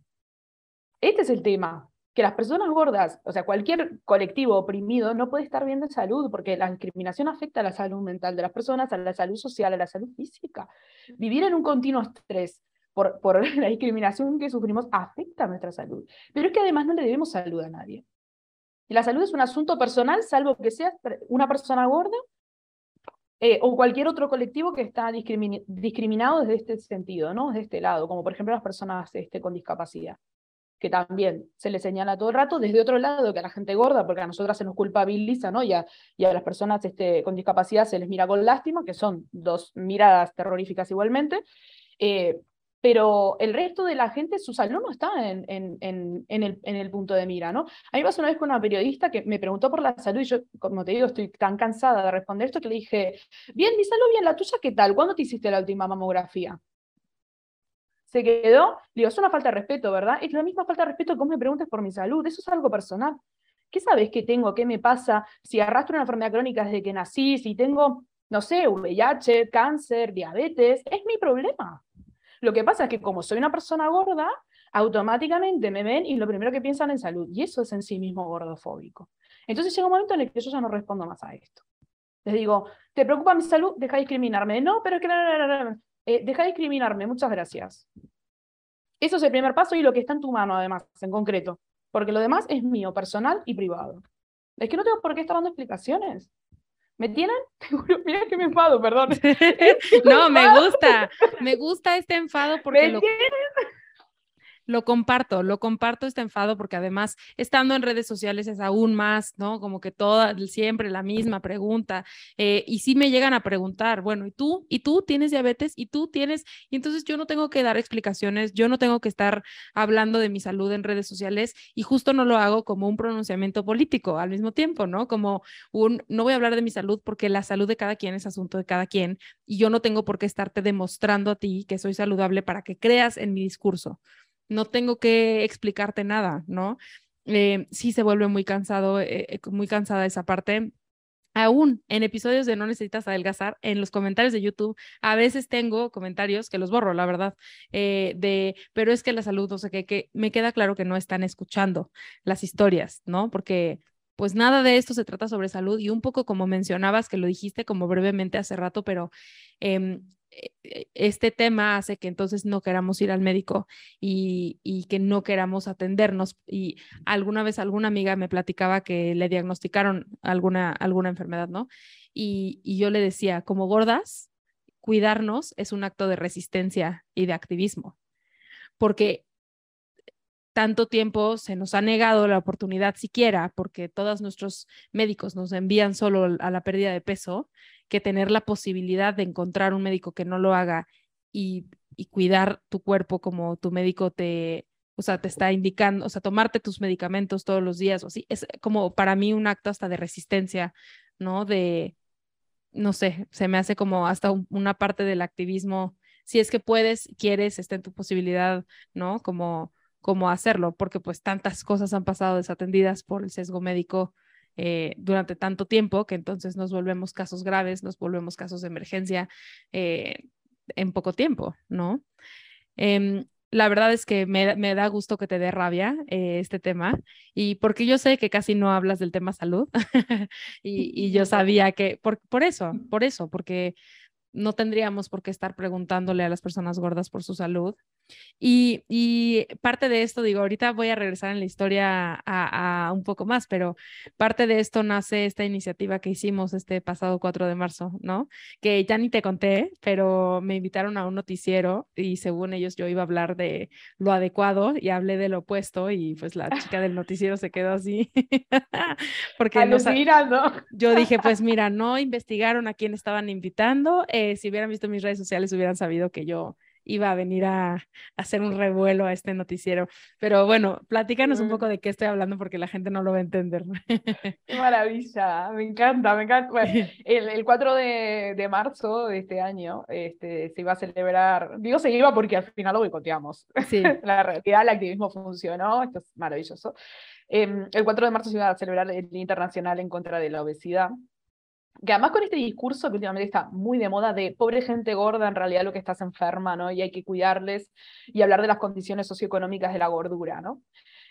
Este es el tema que las personas gordas, o sea, cualquier colectivo oprimido no puede estar bien de salud, porque la discriminación afecta a la salud mental de las personas, a la salud social, a la salud física. Vivir en un continuo estrés por, por la discriminación que sufrimos afecta a nuestra salud. Pero es que además no le debemos salud a nadie. Y la salud es un asunto personal, salvo que seas una persona gorda eh, o cualquier otro colectivo que está discriminado desde este sentido, ¿no? Desde este lado, como por ejemplo las personas este, con discapacidad que también se le señala todo el rato, desde otro lado que a la gente gorda, porque a nosotras se nos culpabiliza, ¿no? Y a, y a las personas este, con discapacidad se les mira con lástima, que son dos miradas terroríficas igualmente, eh, pero el resto de la gente, su salud no está en, en, en, el, en el punto de mira, ¿no? A mí pasó una vez con una periodista que me preguntó por la salud y yo, como te digo, estoy tan cansada de responder esto que le dije, bien, mi salud bien, la tuya, ¿qué tal? ¿Cuándo te hiciste la última mamografía? Se quedó, digo, es una falta de respeto, ¿verdad? Es la misma falta de respeto que vos me preguntes por mi salud, eso es algo personal. ¿Qué sabes que tengo? ¿Qué me pasa? Si arrastro una enfermedad crónica desde que nací, si tengo, no sé, VIH, cáncer, diabetes, es mi problema. Lo que pasa es que como soy una persona gorda, automáticamente me ven y lo primero que piensan en salud, y eso es en sí mismo gordofóbico. Entonces llega un momento en el que yo ya no respondo más a esto. Les digo, ¿te preocupa mi salud? Deja de discriminarme. No, pero es que... Eh, deja de discriminarme, muchas gracias. Eso es el primer paso y lo que está en tu mano, además, en concreto. Porque lo demás es mío, personal y privado. Es que no tengo por qué estar dando explicaciones. ¿Me tienen? Mira que me enfado, perdón. no, me gusta. Me gusta este enfado porque ¿Me tienen? Lo comparto, lo comparto este enfado porque además estando en redes sociales es aún más, ¿no? Como que toda, siempre la misma pregunta. Eh, y sí me llegan a preguntar, bueno, ¿y tú? ¿Y tú tienes diabetes? ¿Y tú tienes? Y entonces yo no tengo que dar explicaciones, yo no tengo que estar hablando de mi salud en redes sociales y justo no lo hago como un pronunciamiento político al mismo tiempo, ¿no? Como un, no voy a hablar de mi salud porque la salud de cada quien es asunto de cada quien y yo no tengo por qué estarte demostrando a ti que soy saludable para que creas en mi discurso no tengo que explicarte nada, ¿no? Eh, sí se vuelve muy cansado, eh, eh, muy cansada esa parte. Aún en episodios de No necesitas adelgazar, en los comentarios de YouTube, a veces tengo comentarios que los borro, la verdad, de, pero es que la salud, o sea, que, que me queda claro que no están escuchando las historias, ¿no? Porque pues nada de esto se trata sobre salud y un poco como mencionabas, que lo dijiste como brevemente hace rato, pero eh, e, e, este tema hace que entonces no queramos ir al médico y, que no queramos atendernos. Y alguna vez alguna amiga me platicaba que le diagnosticaron alguna, alguna enfermedad, ¿no? Y, y yo le decía, como gordas, cuidarnos es un acto de resistencia y de activismo, porque tanto tiempo se nos ha negado la oportunidad siquiera, porque todos nuestros médicos nos envían solo a la pérdida de peso, que tener la posibilidad de encontrar un médico que no lo haga y, cuidar tu cuerpo como tu médico te, o sea, te está indicando, o sea, tomarte tus medicamentos todos los días o así, es como para mí un acto hasta de resistencia, ¿no? De, no sé, se me hace como hasta una parte del activismo, si es que puedes, quieres, está en tu posibilidad, ¿no? Como, como hacerlo, porque pues tantas cosas han pasado desatendidas por el sesgo médico eh, durante tanto tiempo que entonces nos volvemos casos graves, nos volvemos casos de emergencia eh, en poco tiempo, ¿no? Em, la verdad es que me, da gusto que te dé rabia eh, este tema y porque yo sé que casi no hablas del tema salud y, yo sabía que por, por eso, por eso, porque no tendríamos por qué estar preguntándole a las personas gordas por su salud. Y, parte de esto, digo, ahorita voy a regresar en la historia a, un poco más, pero parte de esto nace esta iniciativa que hicimos este pasado 4 de marzo, ¿no? Que ya ni te conté, pero me invitaron a un noticiero y según ellos yo iba a hablar de lo adecuado y hablé de lo opuesto y pues la chica del noticiero se quedó así. Porque no, yo dije, pues mira, no investigaron a quién estaban invitando. Eh, si hubieran visto mis redes sociales hubieran sabido que yo iba a venir a, hacer un revuelo a este noticiero. Pero bueno, platícanos un poco de qué estoy hablando porque la gente no lo va a entender. Qué maravilla, me encanta, me encanta. el, el 4 de, de, marzo de este año este, se iba a celebrar, digo se iba porque al final lo boicoteamos. Sí. la realidad, el activismo funcionó, esto es maravilloso. Em, el 4 de marzo se iba a celebrar el Día Internacional en contra de la obesidad que además con este discurso que últimamente está muy de moda de pobre gente gorda, en realidad lo que estás enferma, ¿no? Y hay que cuidarles y hablar de las condiciones socioeconómicas de la gordura, ¿no?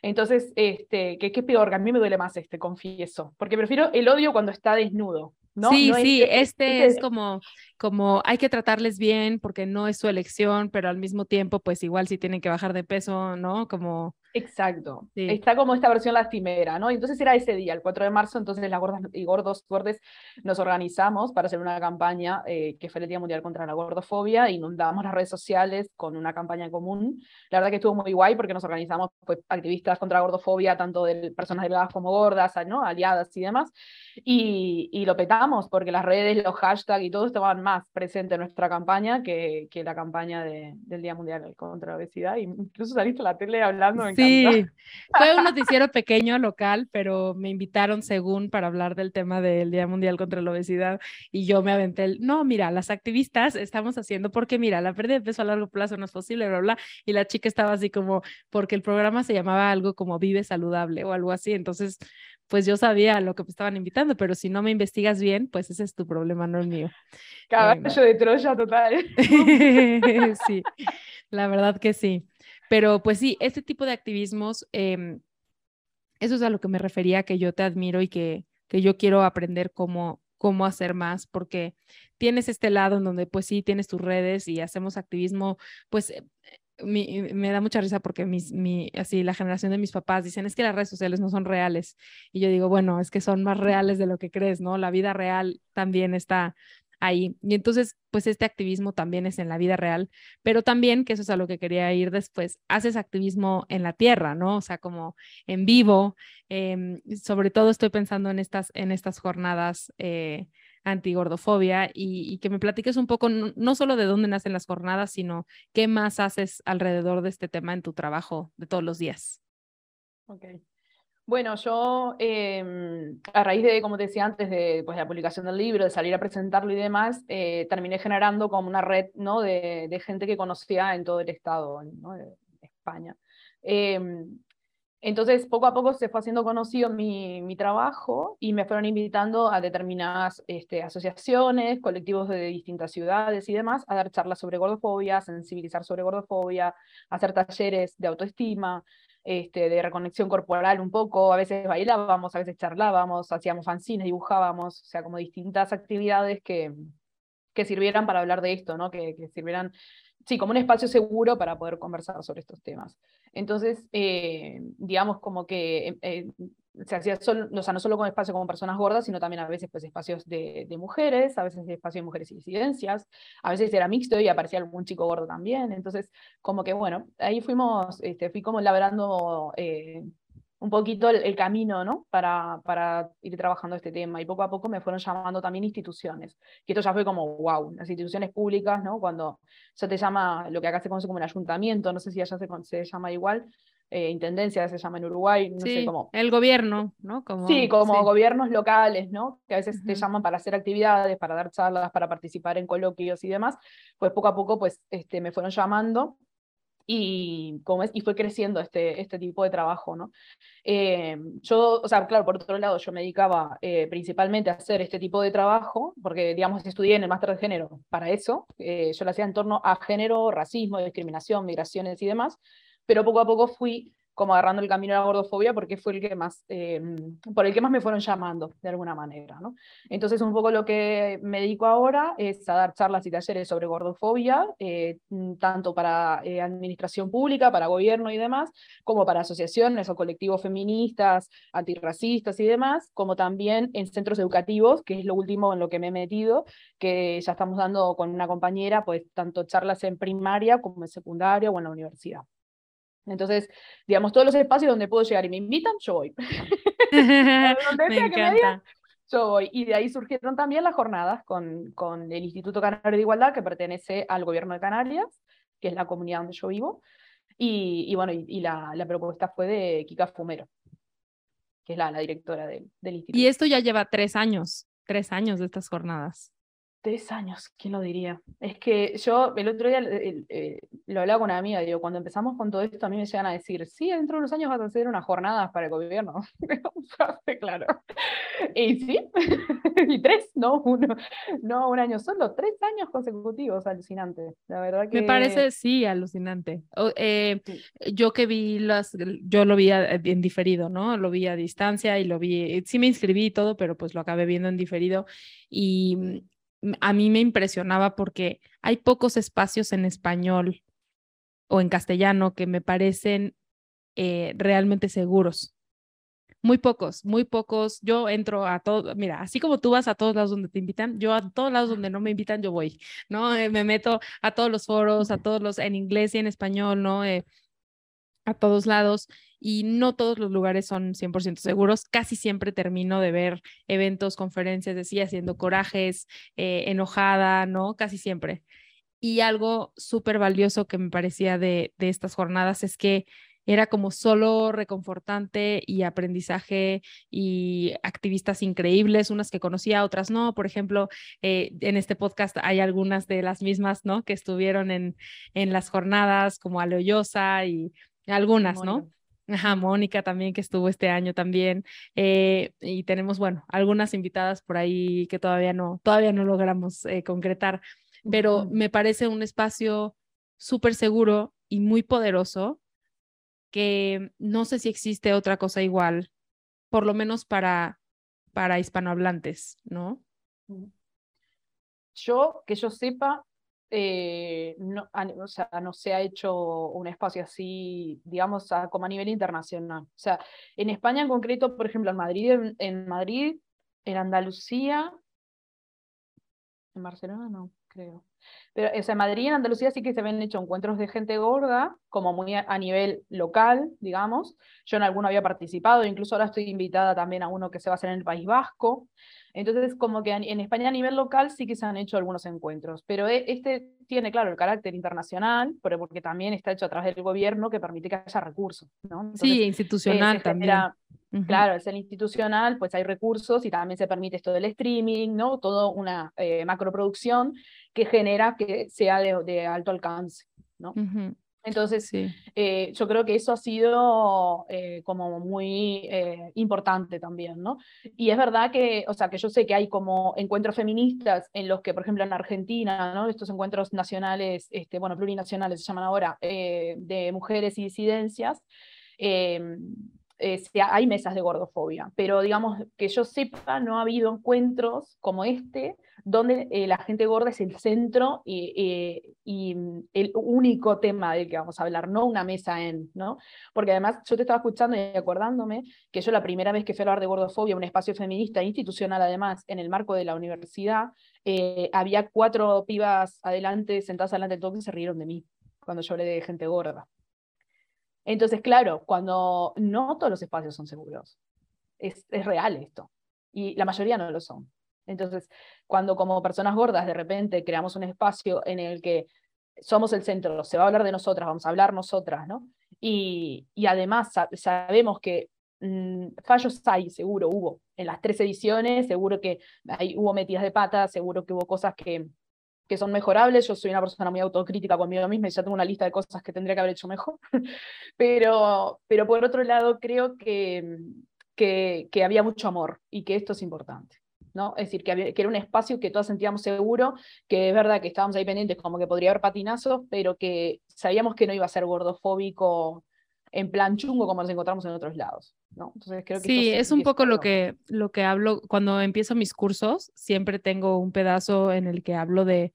Entonces, este, ¿qué, qué peor? Que a mí me duele más este, confieso, porque prefiero el odio cuando está desnudo, ¿no? Sí, sí, este, este, es como, como hay que tratarles bien porque no es su elección, pero al mismo tiempo, pues igual si tienen que bajar de peso, ¿no? Como Exacto. Está como esta versión lastimera, ¿no? Entonces era ese día, el 4 de marzo, entonces las gordas y gordos gordes nos organizamos para hacer una campaña eh, que fue el Día Mundial contra la Gordofobia, inundamos las redes sociales con una campaña común. La verdad que estuvo muy guay porque nos organizamos pues, activistas contra la gordofobia, tanto de personas delgadas como gordas, ¿no? Aliadas y demás. Y, y, lo petamos porque las redes, los hashtags y todo estaban más presentes en nuestra campaña que, que la campaña de, del Día Mundial contra la Obesidad. incluso saliste a la tele hablando. Sí, fue un noticiero pequeño, local, pero me invitaron según para hablar del tema del Día Mundial contra la Obesidad y yo me aventé el, no, mira, las activistas estamos haciendo, porque mira, la pérdida de peso a largo plazo no es posible, bla, bla, y la chica estaba así como, porque el programa se llamaba algo como Vive Saludable o algo así, entonces, pues yo sabía lo que me estaban invitando, pero si no me investigas bien, pues ese es tu problema, no el mío. Caballo de Troya total. sí, la verdad que sí. Pero pues sí, este tipo de activismos, em, eso es a lo que me refería, que yo te admiro y que, que yo quiero aprender cómo, cómo hacer más, porque tienes este lado en donde pues sí, tienes tus redes y hacemos activismo, pues eh, me da mucha risa porque mis, mi, así, la generación de mis papás dicen, es que las redes sociales no son reales. Y yo digo, bueno, es que son más reales de lo que crees, ¿no? La vida real también está ahí. Y entonces, pues este activismo también es en la vida real, pero también, que eso es a lo que quería ir después, haces activismo en la tierra, ¿no? O sea, como en vivo. Em, sobre todo estoy pensando en estas, en estas jornadas. Eh, antigordofobia y, que me platiques un poco no, solo de dónde nacen las jornadas, sino qué más haces alrededor de este tema en tu trabajo de todos los días. Ok. Bueno, yo em, a raíz de, como te decía antes, de pues, la publicación del libro, de salir a presentarlo y demás, eh, terminé generando como una red ¿no? de, de, gente que conocía en todo el estado, ¿no? de España. Em, entonces, poco a poco se fue haciendo conocido mi, mi trabajo y me fueron invitando a determinadas este, asociaciones, colectivos de distintas ciudades y demás, a dar charlas sobre gordofobia, sensibilizar sobre gordofobia, hacer talleres de autoestima, este, de reconexión corporal un poco, a veces bailábamos, a veces charlábamos, hacíamos fanzines, dibujábamos, o sea, como distintas actividades que, que sirvieran para hablar de esto, ¿no? que, que sirvieran, sí, como un espacio seguro para poder conversar sobre estos temas. Entonces, eh, digamos como que eh, se hacía solo, o sea, no solo con espacio con personas gordas, sino también a veces pues, espacios de, de mujeres, a veces espacios de mujeres y disidencias, a veces era mixto y aparecía algún chico gordo también. Entonces, como que bueno, ahí fuimos, este, fui como labrando eh, un poquito el, el, camino, ¿no? Para, para ir trabajando este tema. Y poco a poco me fueron llamando también instituciones. Que esto ya fue como, wow, las instituciones públicas, ¿no? Cuando se te llama, lo que acá se conoce como el ayuntamiento, no sé si allá se, se llama igual, eh, intendencia se llama en Uruguay, no sé cómo. El gobierno, ¿no? Como, sí, como gobiernos locales, ¿no? Que a veces te llaman para hacer actividades, para dar charlas, para participar en coloquios y demás. Pues poco a poco, pues, este, me fueron llamando y, como es, y fue creciendo este, este tipo de trabajo, ¿no? Eh, yo, o sea, claro, por otro lado, yo me dedicaba eh, principalmente a hacer este tipo de trabajo, porque, digamos, estudié en el máster de género para eso, yo lo hacía en torno a género, racismo, discriminación, migraciones y demás, pero poco a poco fui como agarrando el camino de la gordofobia porque fue el que más, eh, por el que más me fueron llamando de alguna manera. ¿no? Entonces un poco lo que me dedico ahora es a dar charlas y talleres sobre gordofobia, eh, tanto para eh, administración pública, para gobierno y demás, como para asociaciones o colectivos feministas, antirracistas y demás, como también en centros educativos, que es lo último en lo que me he metido, que ya estamos dando con una compañera, pues tanto charlas en primaria como en secundaria o en la universidad. Entonces, digamos, todos los espacios donde puedo llegar y me invitan, yo voy. me encanta. yo voy. Y de ahí surgieron también las jornadas con, con el Instituto Canario de Igualdad, que pertenece al gobierno de Canarias, que es la comunidad donde yo vivo. Y, y bueno, y, y la, la, propuesta fue de Kika Fumero, que es la, la directora del instituto. Y esto ya lleva tres años, tres años de estas jornadas. Tres años, ¿quién lo diría? Es que yo el otro día eh, eh, lo hablaba con una amiga, digo, cuando empezamos con todo esto, a mí me llegan a decir, sí, dentro de unos años vas a hacer unas jornadas para el gobierno. claro. Y sí, y tres, no uno, no un año solo, tres años consecutivos, alucinante. La verdad que. Me parece, sí, alucinante. eh, sí. Yo que vi las, yo lo vi en diferido, ¿no? Lo vi a distancia y lo vi, sí me inscribí y todo, pero pues lo acabé viendo en diferido. Y a mí me impresionaba porque hay pocos espacios en español o en castellano que me parecen eh, realmente seguros. Muy pocos, muy pocos. Yo entro a todo, mira, así como tú vas a todos lados donde te invitan, yo a todos lados donde no me invitan, yo voy, ¿no? Eh, me meto a todos los foros, a todos los, en inglés y en español, ¿no? Eh, a todos lados y no todos los lugares son 100% seguros. Casi siempre termino de ver eventos, conferencias, decía, haciendo corajes, eh, enojada, ¿no? Casi siempre. Y algo súper valioso que me parecía de, de estas jornadas es que era como solo reconfortante y aprendizaje y activistas increíbles, unas que conocía, otras no. Por ejemplo, eh, en este podcast hay algunas de las mismas, ¿no? Que estuvieron en, en las jornadas, como Aleoyosa y algunas, Mónica. ¿no? Ajá, Mónica también, que estuvo este año también. Eh, y tenemos, bueno, algunas invitadas por ahí que todavía no, todavía no logramos eh, concretar, pero uh -huh. me parece un espacio súper seguro y muy poderoso que no sé si existe otra cosa igual, por lo menos para, para hispanohablantes, ¿no? Yo, que yo sepa, eh, no, o sea, no se ha hecho un espacio así, digamos, a, como a nivel internacional. O sea, en España en concreto, por ejemplo, en Madrid, en, Madrid, en Andalucía, En Barcelona no, creo. Pero o en Madrid y en Andalucía sí que se habían hecho encuentros de gente gorda, como muy a, a, nivel local, digamos. Yo en alguno había participado, incluso ahora estoy invitada también a uno que se va a hacer en el País Vasco. Entonces, como que en España a nivel local sí que se han hecho algunos encuentros, pero e, este tiene, claro, el carácter internacional, pero porque también está hecho a través del gobierno que permite que haya recursos. ¿no? Entonces, sí, institucional eh, también. Genera, uh -huh. Claro, es el institucional, pues hay recursos y también se permite esto del streaming, ¿no? Todo una eh, macroproducción que genera que sea de, de alto alcance, ¿no? Uh -huh. Entonces, sí. eh, yo creo que eso ha sido eh, como muy eh, importante también, ¿no? Y es verdad que, o sea, que yo sé que hay como encuentros feministas en los que, por ejemplo, en Argentina, ¿no? Estos encuentros nacionales, este, bueno, plurinacionales se llaman ahora, de mujeres y disidencias, hay mesas de gordofobia, pero digamos que yo sepa, no ha habido encuentros como este donde eh, la gente gorda es el centro y, eh, y, el único tema del que vamos a hablar, no una mesa en, ¿no? Porque además yo te estaba escuchando y acordándome que yo la primera vez que fui a hablar de gordofobia, un espacio feminista institucional además, en el marco de la universidad, eh, había cuatro pibas adelante, sentadas adelante de todo, se rieron de mí cuando yo hablé de gente gorda. Entonces, claro, cuando no todos los espacios son seguros, es, real esto, y la mayoría no lo son. Entonces, cuando como personas gordas de repente creamos un espacio en el que somos el centro, se va a hablar de nosotras, vamos a hablar nosotras, ¿no? Y, además sabemos que mmm, fallos hay, seguro hubo, en las tres ediciones, seguro que hay, hubo metidas de pata, seguro que hubo cosas que, que son mejorables, yo soy una persona muy autocrítica conmigo misma y ya tengo una lista de cosas que tendría que haber hecho mejor, pero, pero por otro lado creo que, que, había mucho amor y que esto es importante. ¿no? Es decir, que, había, que, era un espacio que todos sentíamos seguro, que es verdad que estábamos ahí pendientes como que podría haber patinazos, pero que sabíamos que no iba a ser gordofóbico en plan chungo como nos encontramos en otros lados. ¿No? Entonces creo que sí, es un poco lo que, lo que hablo cuando empiezo mis cursos, siempre tengo un pedazo en el que hablo de,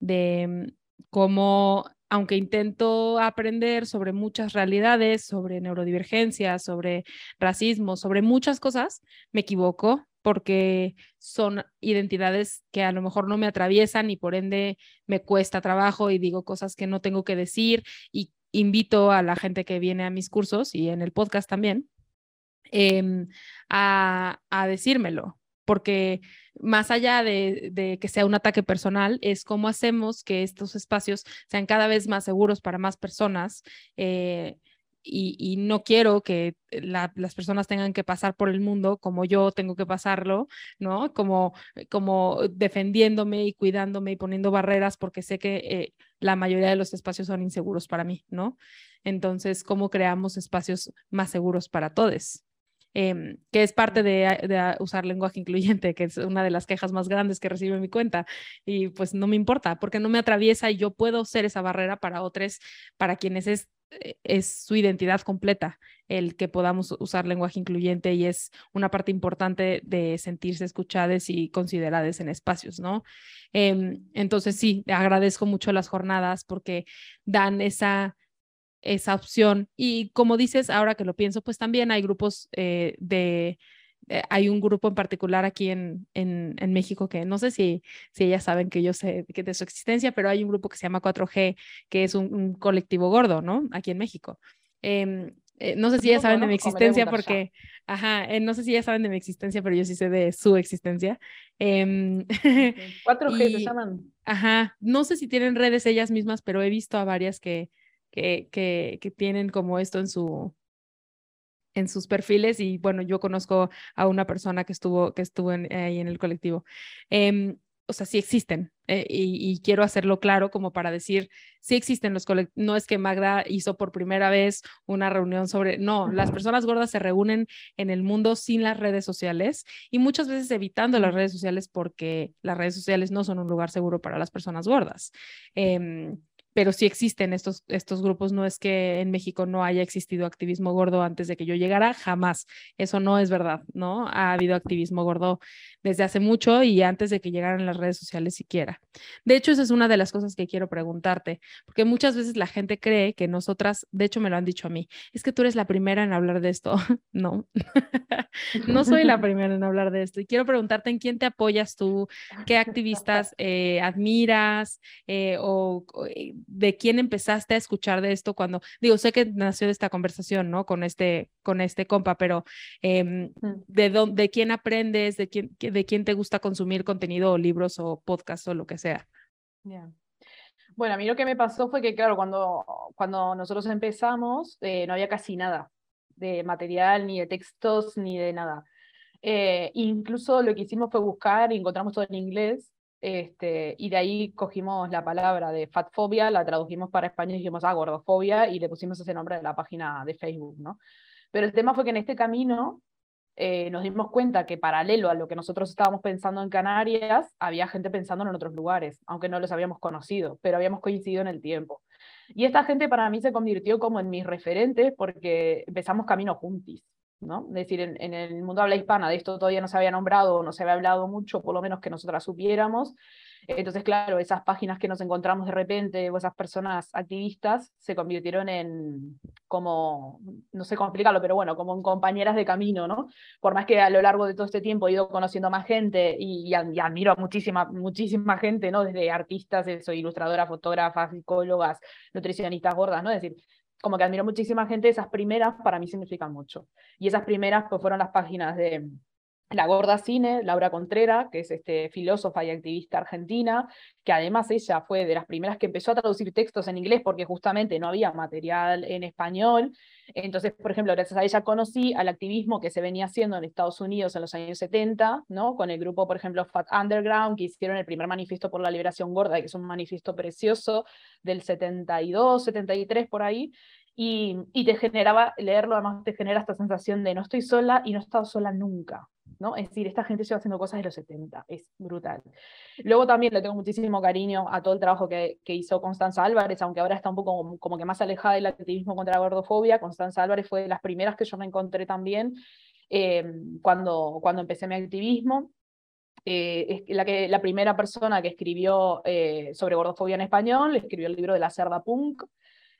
de mm, cómo aunque intento aprender sobre muchas realidades, sobre neurodivergencia, sobre racismo, sobre muchas cosas, me equivoco, porque son identidades que a lo mejor no me atraviesan y por ende me cuesta trabajo y digo cosas que no tengo que decir y invito a la gente que viene a mis cursos y en el podcast también eh, a, a, decírmelo, porque más allá de, de, que sea un ataque personal, es cómo hacemos que estos espacios sean cada vez más seguros para más personas. Eh, y, y, no quiero que la, las personas tengan que pasar por el mundo como yo tengo que pasarlo, ¿no? Como, como defendiéndome y cuidándome y poniendo barreras porque sé que eh, la mayoría de los espacios son inseguros para mí, ¿no? Entonces, ¿cómo creamos espacios más seguros para todos? Eh, que es parte de, usar lenguaje incluyente, que es una de las quejas más grandes que recibe mi cuenta. Y pues no me importa, porque no me atraviesa y yo puedo ser esa barrera para otros, para quienes es eh, su identidad completa el que podamos usar lenguaje incluyente y es una parte importante de sentirse escuchadas y consideradas en espacios, ¿no? Eh, entonces sí, agradezco mucho las jornadas porque dan esa, esa opción y como dices, ahora que lo pienso, pues también hay grupos eh, de eh, hay un grupo en particular aquí en, en, en, México que no sé si, si ellas saben que yo sé que de su existencia, pero hay un grupo que se llama 4G, que es un, un colectivo gordo, ¿no? Aquí en México. Eh, eh, no sé si ellas saben de mi existencia porque, ajá, eh, no sé si ellas saben de mi existencia, pero yo sí sé de su existencia. 4G y, se llaman. Ajá, no sé si tienen redes ellas mismas, pero he visto a varias que, que, que, que tienen como esto en su, en sus perfiles y bueno, yo conozco a una persona que estuvo, que estuvo en, ahí en el colectivo. Eh, o sea, sí existen eh, y, y, quiero hacerlo claro como para decir, sí existen los colectivos, no es que Magda hizo por primera vez una reunión sobre, no, las personas gordas se reúnen en el mundo sin las redes sociales y muchas veces evitando las redes sociales porque las redes sociales no son un lugar seguro para las personas gordas. Eh, pero sí existen estos, estos grupos. No es que en México no haya existido activismo gordo antes de que yo llegara, jamás. Eso no es verdad, ¿no? Ha habido activismo gordo desde hace mucho y antes de que llegaran las redes sociales siquiera. De hecho, esa es una de las cosas que quiero preguntarte, porque muchas veces la gente cree que nosotras, de hecho me lo han dicho a mí, es que tú eres la primera en hablar de esto. no. no soy la primera en hablar de esto. Y quiero preguntarte en quién te apoyas tú, qué activistas eh, admiras eh, o, eh, de quién empezaste a escuchar de esto cuando, digo, sé que nació de esta conversación, ¿no? Con este, con este compa, pero em, de, dónde, de quién aprendes, de quién, de quién te gusta consumir contenido o libros o podcasts o lo que sea. Bueno, a mí lo que me pasó fue que, claro, cuando, cuando nosotros empezamos, no había casi nada de material, ni de textos, ni de nada. Eh, incluso lo que hicimos fue buscar y encontramos todo en inglés, este, y de ahí cogimos la palabra de fatfobia, la tradujimos para español y dijimos, ah, gordofobia, y le pusimos ese nombre de la página de Facebook, ¿no? Pero el tema fue que en este camino eh, nos dimos cuenta que paralelo a lo que nosotros estábamos pensando en Canarias, había gente pensando en otros lugares, aunque no los habíamos conocido, pero habíamos coincidido en el tiempo. Y esta gente para mí se convirtió como en mis referentes porque empezamos camino juntis. ¿No? Es decir, en, en, el mundo habla hispana de esto todavía no se había nombrado, no se había hablado mucho, por lo menos que nosotras supiéramos, entonces, claro, esas páginas que nos encontramos de repente o esas personas activistas se convirtieron en como, no sé cómo explicarlo, pero bueno, como en compañeras de camino, ¿no? Por más que a lo largo de todo este tiempo he ido conociendo más gente y, admiro a muchísima, muchísima gente, ¿no? Desde artistas, soy ilustradora, fotógrafas, psicólogas, nutricionistas gordas, ¿no? Es decir, como que admiro muchísima gente, esas primeras para mí significan mucho. Y esas primeras pues fueron las páginas de la Gorda Cine, Laura Contrera, que es este, filósofa y activista argentina, que además ella fue de las primeras que empezó a traducir textos en inglés porque justamente no había material en español. Entonces, por ejemplo, gracias a ella conocí al activismo que se venía haciendo en Estados Unidos en los años 70, ¿no? con el grupo, por ejemplo, Fat Underground, que hicieron el primer manifiesto por la liberación gorda, que es un manifiesto precioso del 72, 73 por ahí. Y, y te generaba, leerlo además te genera esta sensación de no estoy sola y no he estado sola nunca, ¿no? Es decir, esta gente lleva haciendo cosas de los 70, es brutal. Luego también le tengo muchísimo cariño a todo el trabajo que, que hizo Constanza Álvarez, aunque ahora está un poco como, que más alejada del activismo contra la gordofobia. Constanza Álvarez fue de las primeras que yo me encontré también eh, cuando, cuando empecé mi activismo. Eh, es la, que, la primera persona que escribió eh, sobre gordofobia en español, escribió el libro de la cerda punk,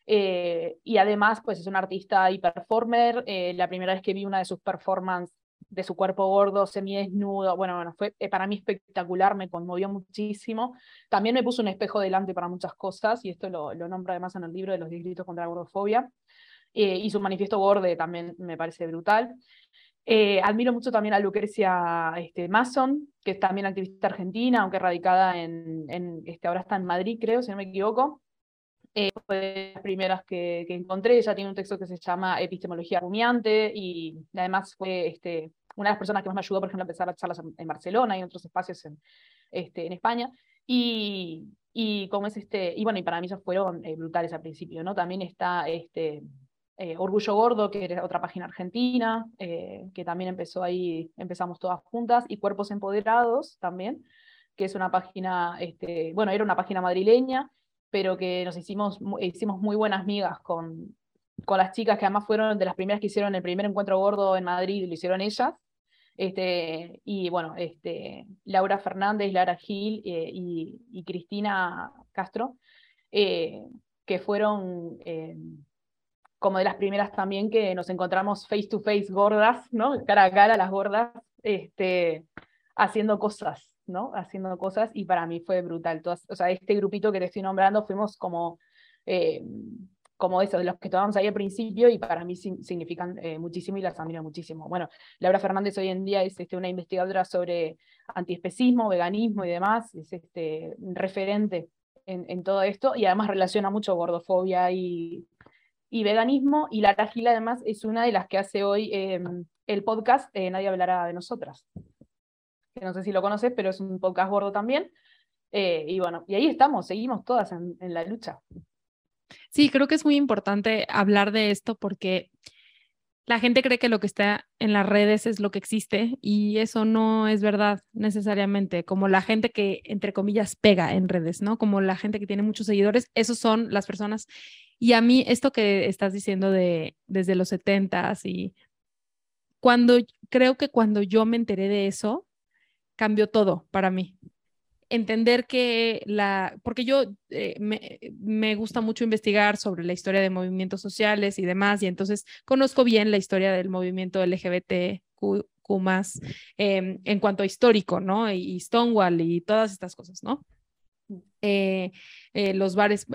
y además, pues es un artista y performer. la primera vez que vi una de sus performances de su cuerpo gordo, semidesnudo. Bueno, bueno, fue eh, para mí espectacular, me conmovió muchísimo. También me puso un espejo delante para muchas cosas, y esto lo, lo nombra además en el libro de los gritos contra la gordofobia. Eh, y su manifiesto Gorde también me parece brutal. Eh, admiro mucho también a Lucrecia este, Mason, que es también activista argentina, aunque radicada en, en este, ahora está en Madrid, creo, si no me equivoco. Fue de las primeras que, que, encontré. Ella tiene un texto que se llama Epistemología Rumiante y además fue este, una de las personas que más me ayudó, por ejemplo, a empezar a charlas en, Barcelona y en otros espacios en, este, en España. Y, y como es este, y bueno, y para mí esos fueron eh, brutales al principio, ¿no? También está este, eh, Orgullo Gordo, que era otra página argentina, eh, que también empezó ahí, empezamos todas juntas, y Cuerpos Empoderados también, que es una página, este, bueno, era una página madrileña, pero que nos hicimos, hicimos muy buenas migas con, con las chicas que además fueron de las primeras que hicieron el primer encuentro gordo en Madrid, lo hicieron ellas, este, y bueno, este, Laura Fernández, Lara Gil eh, y, Cristina Castro, eh, que fueron eh, como de las primeras también que nos encontramos face to face gordas, ¿no? Cara a cara las gordas, este, haciendo cosas, ¿no? Haciendo cosas y para mí fue brutal. Todas, o sea, este grupito que te estoy nombrando fuimos como como eso, de los que estábamos ahí al principio y para mí significan eh, muchísimo y las admiro muchísimo. Bueno, Laura Fernández hoy en día es este, una investigadora sobre antiespecismo, veganismo y demás, es este, referente en, en todo esto y además relaciona mucho gordofobia y, y veganismo y Lara Gil además es una de las que hace hoy em, el podcast eh, Nadie hablará de nosotras. Que no sé si lo conoces, pero es un podcast gordo también. Eh, y bueno, y ahí estamos, seguimos todas en, en la lucha. Sí, creo que es muy importante hablar de esto porque la gente cree que lo que está en las redes es lo que existe y eso no es verdad necesariamente, como la gente que, entre comillas, pega en redes, ¿no? Como la gente que tiene muchos seguidores, esos son las personas. Y a mí esto que estás diciendo de desde los setentas y cuando, creo que cuando yo me enteré de eso, cambió todo para mí entender que la, porque yo eh, me, gusta mucho investigar sobre la historia de movimientos sociales y demás, y entonces conozco bien la historia del movimiento LGBT más em, en cuanto a histórico, ¿no? Y Stonewall y todas estas cosas, ¿no? Eh, eh, los bares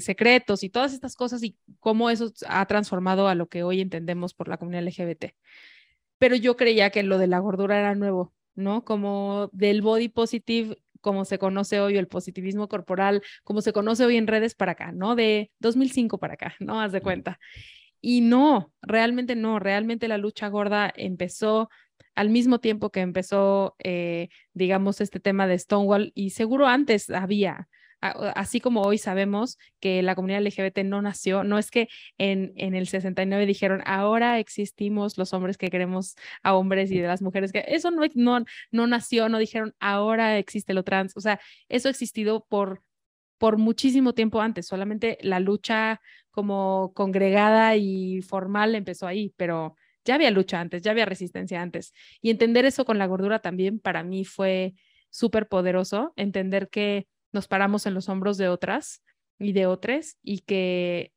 secretos y todas estas cosas y cómo eso ha transformado a lo que hoy entendemos por la comunidad LGBT. Pero yo creía que lo de la gordura era nuevo, ¿no? Como del body positive, como se conoce hoy, el positivismo corporal, como se conoce hoy en redes para acá, ¿no? De 2005 para acá, ¿no? Haz de cuenta. Y no, realmente no, realmente la lucha gorda empezó al mismo tiempo que empezó, eh, digamos, este tema de Stonewall, y seguro antes había, así como hoy sabemos que la comunidad LGBT no nació, no es que en, en el 69 dijeron, ahora existimos los hombres que queremos a hombres y de las mujeres que eso no, no, no nació, no dijeron, ahora existe lo trans, o sea, eso ha existido por por muchísimo tiempo antes, solamente la lucha como congregada y formal empezó ahí, pero ya había lucha antes, ya había resistencia antes. Y entender eso con la gordura también para mí fue súper poderoso, entender que nos paramos en los hombros de otras y de otros y que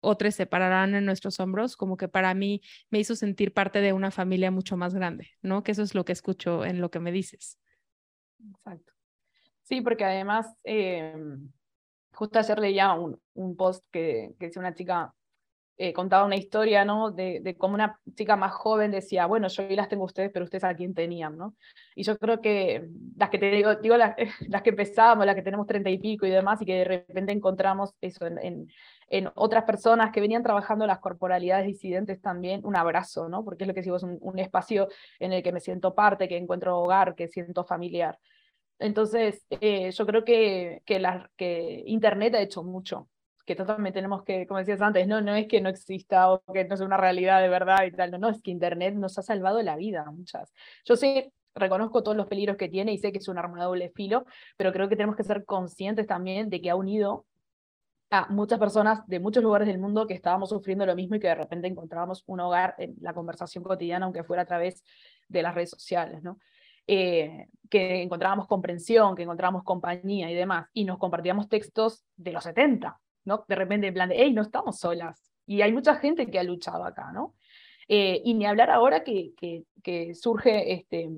otros se pararán en nuestros hombros, como que para mí me hizo sentir parte de una familia mucho más grande, ¿no? Que eso es lo que escucho en lo que me dices. Exacto. Sí, porque además, eh, justo ayer leía un, un post que, que una chica eh, contaba una historia, ¿no? De, de cómo una chica más joven decía, bueno, yo las tengo ustedes, pero ustedes a quién tenían, ¿no? Y yo creo que las que te digo, digo las, las que empezamos, las que tenemos treinta y pico y demás, y que de repente encontramos eso en, en, otras personas que venían trabajando las corporalidades disidentes también, un abrazo, ¿no? Porque es lo que digo, es un, un espacio en el que me siento parte, que encuentro hogar, que siento familiar. Entonces, eh, yo creo que, que, la, que Internet ha hecho mucho que totalmente tenemos que, como decías antes, no, no es que no exista o que no sea una realidad de verdad y tal, no, no, es que Internet nos ha salvado la vida muchas. Yo sé, reconozco todos los peligros que tiene y sé que es un arma de doble filo, pero creo que tenemos que ser conscientes también de que ha unido a muchas personas de muchos lugares del mundo que estábamos sufriendo lo mismo y que de repente encontrábamos un hogar en la conversación cotidiana, aunque fuera a través de las redes sociales, ¿no? Eh, que encontrábamos comprensión, que encontrábamos compañía y demás, y nos compartíamos textos de los 70, ¿no? De repente en plan de, hey, no estamos solas. Y hay mucha gente que ha luchado acá, ¿no? Eh, y ni hablar ahora que, que, que, surge, este,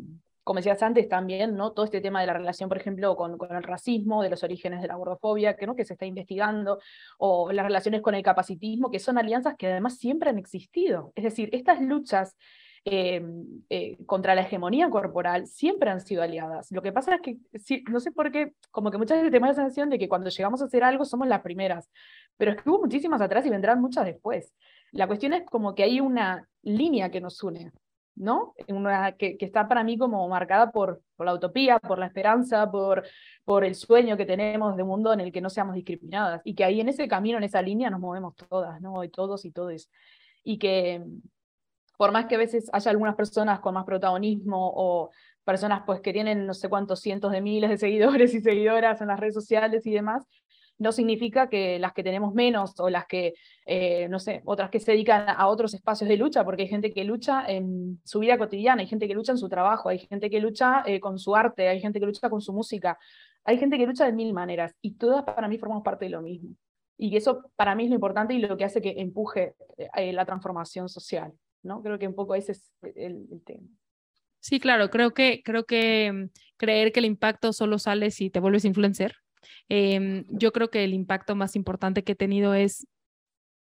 como decías antes también, ¿no? Todo este tema de la relación, por ejemplo, con, con el racismo, de los orígenes de la gordofobia, que, ¿no? que se está investigando, o las relaciones con el capacitismo, que son alianzas que además siempre han existido. Es decir, estas luchas eh, eh, contra la hegemonía corporal siempre han sido aliadas. Lo que pasa es que, no sé por qué, como que muchas veces tenemos la sensación de que cuando llegamos a hacer algo somos las primeras, pero es que hubo muchísimas atrás y vendrán muchas después. La cuestión es como que hay una línea que nos une, ¿no? Una, que, está para mí como marcada por, por la utopía, por la esperanza, por, por el sueño que tenemos de un mundo en el que no seamos discriminadas y que ahí en ese camino, en esa línea nos movemos todas, ¿no? Y todos y todes. Y que, por más que a veces haya algunas personas con más protagonismo o personas pues que tienen no sé cuántos cientos de miles de seguidores y seguidoras en las redes sociales y demás, no significa que las que tenemos menos o las que, eh, no sé, otras que se dedican a otros espacios de lucha, porque hay gente que lucha en su vida cotidiana, hay gente que lucha en su trabajo, hay gente que lucha eh, con su arte, hay gente que lucha con su música, hay gente que lucha de mil maneras y todas para mí formamos parte de lo mismo. Y eso para mí es lo importante y lo que hace que empuje eh, la transformación social. ¿No? Creo que un poco ese es el, tema. Sí, claro, creo que, creo que mm, creer que el impacto solo sale si te vuelves influencer. Em, yo creo que el impacto más importante que he tenido es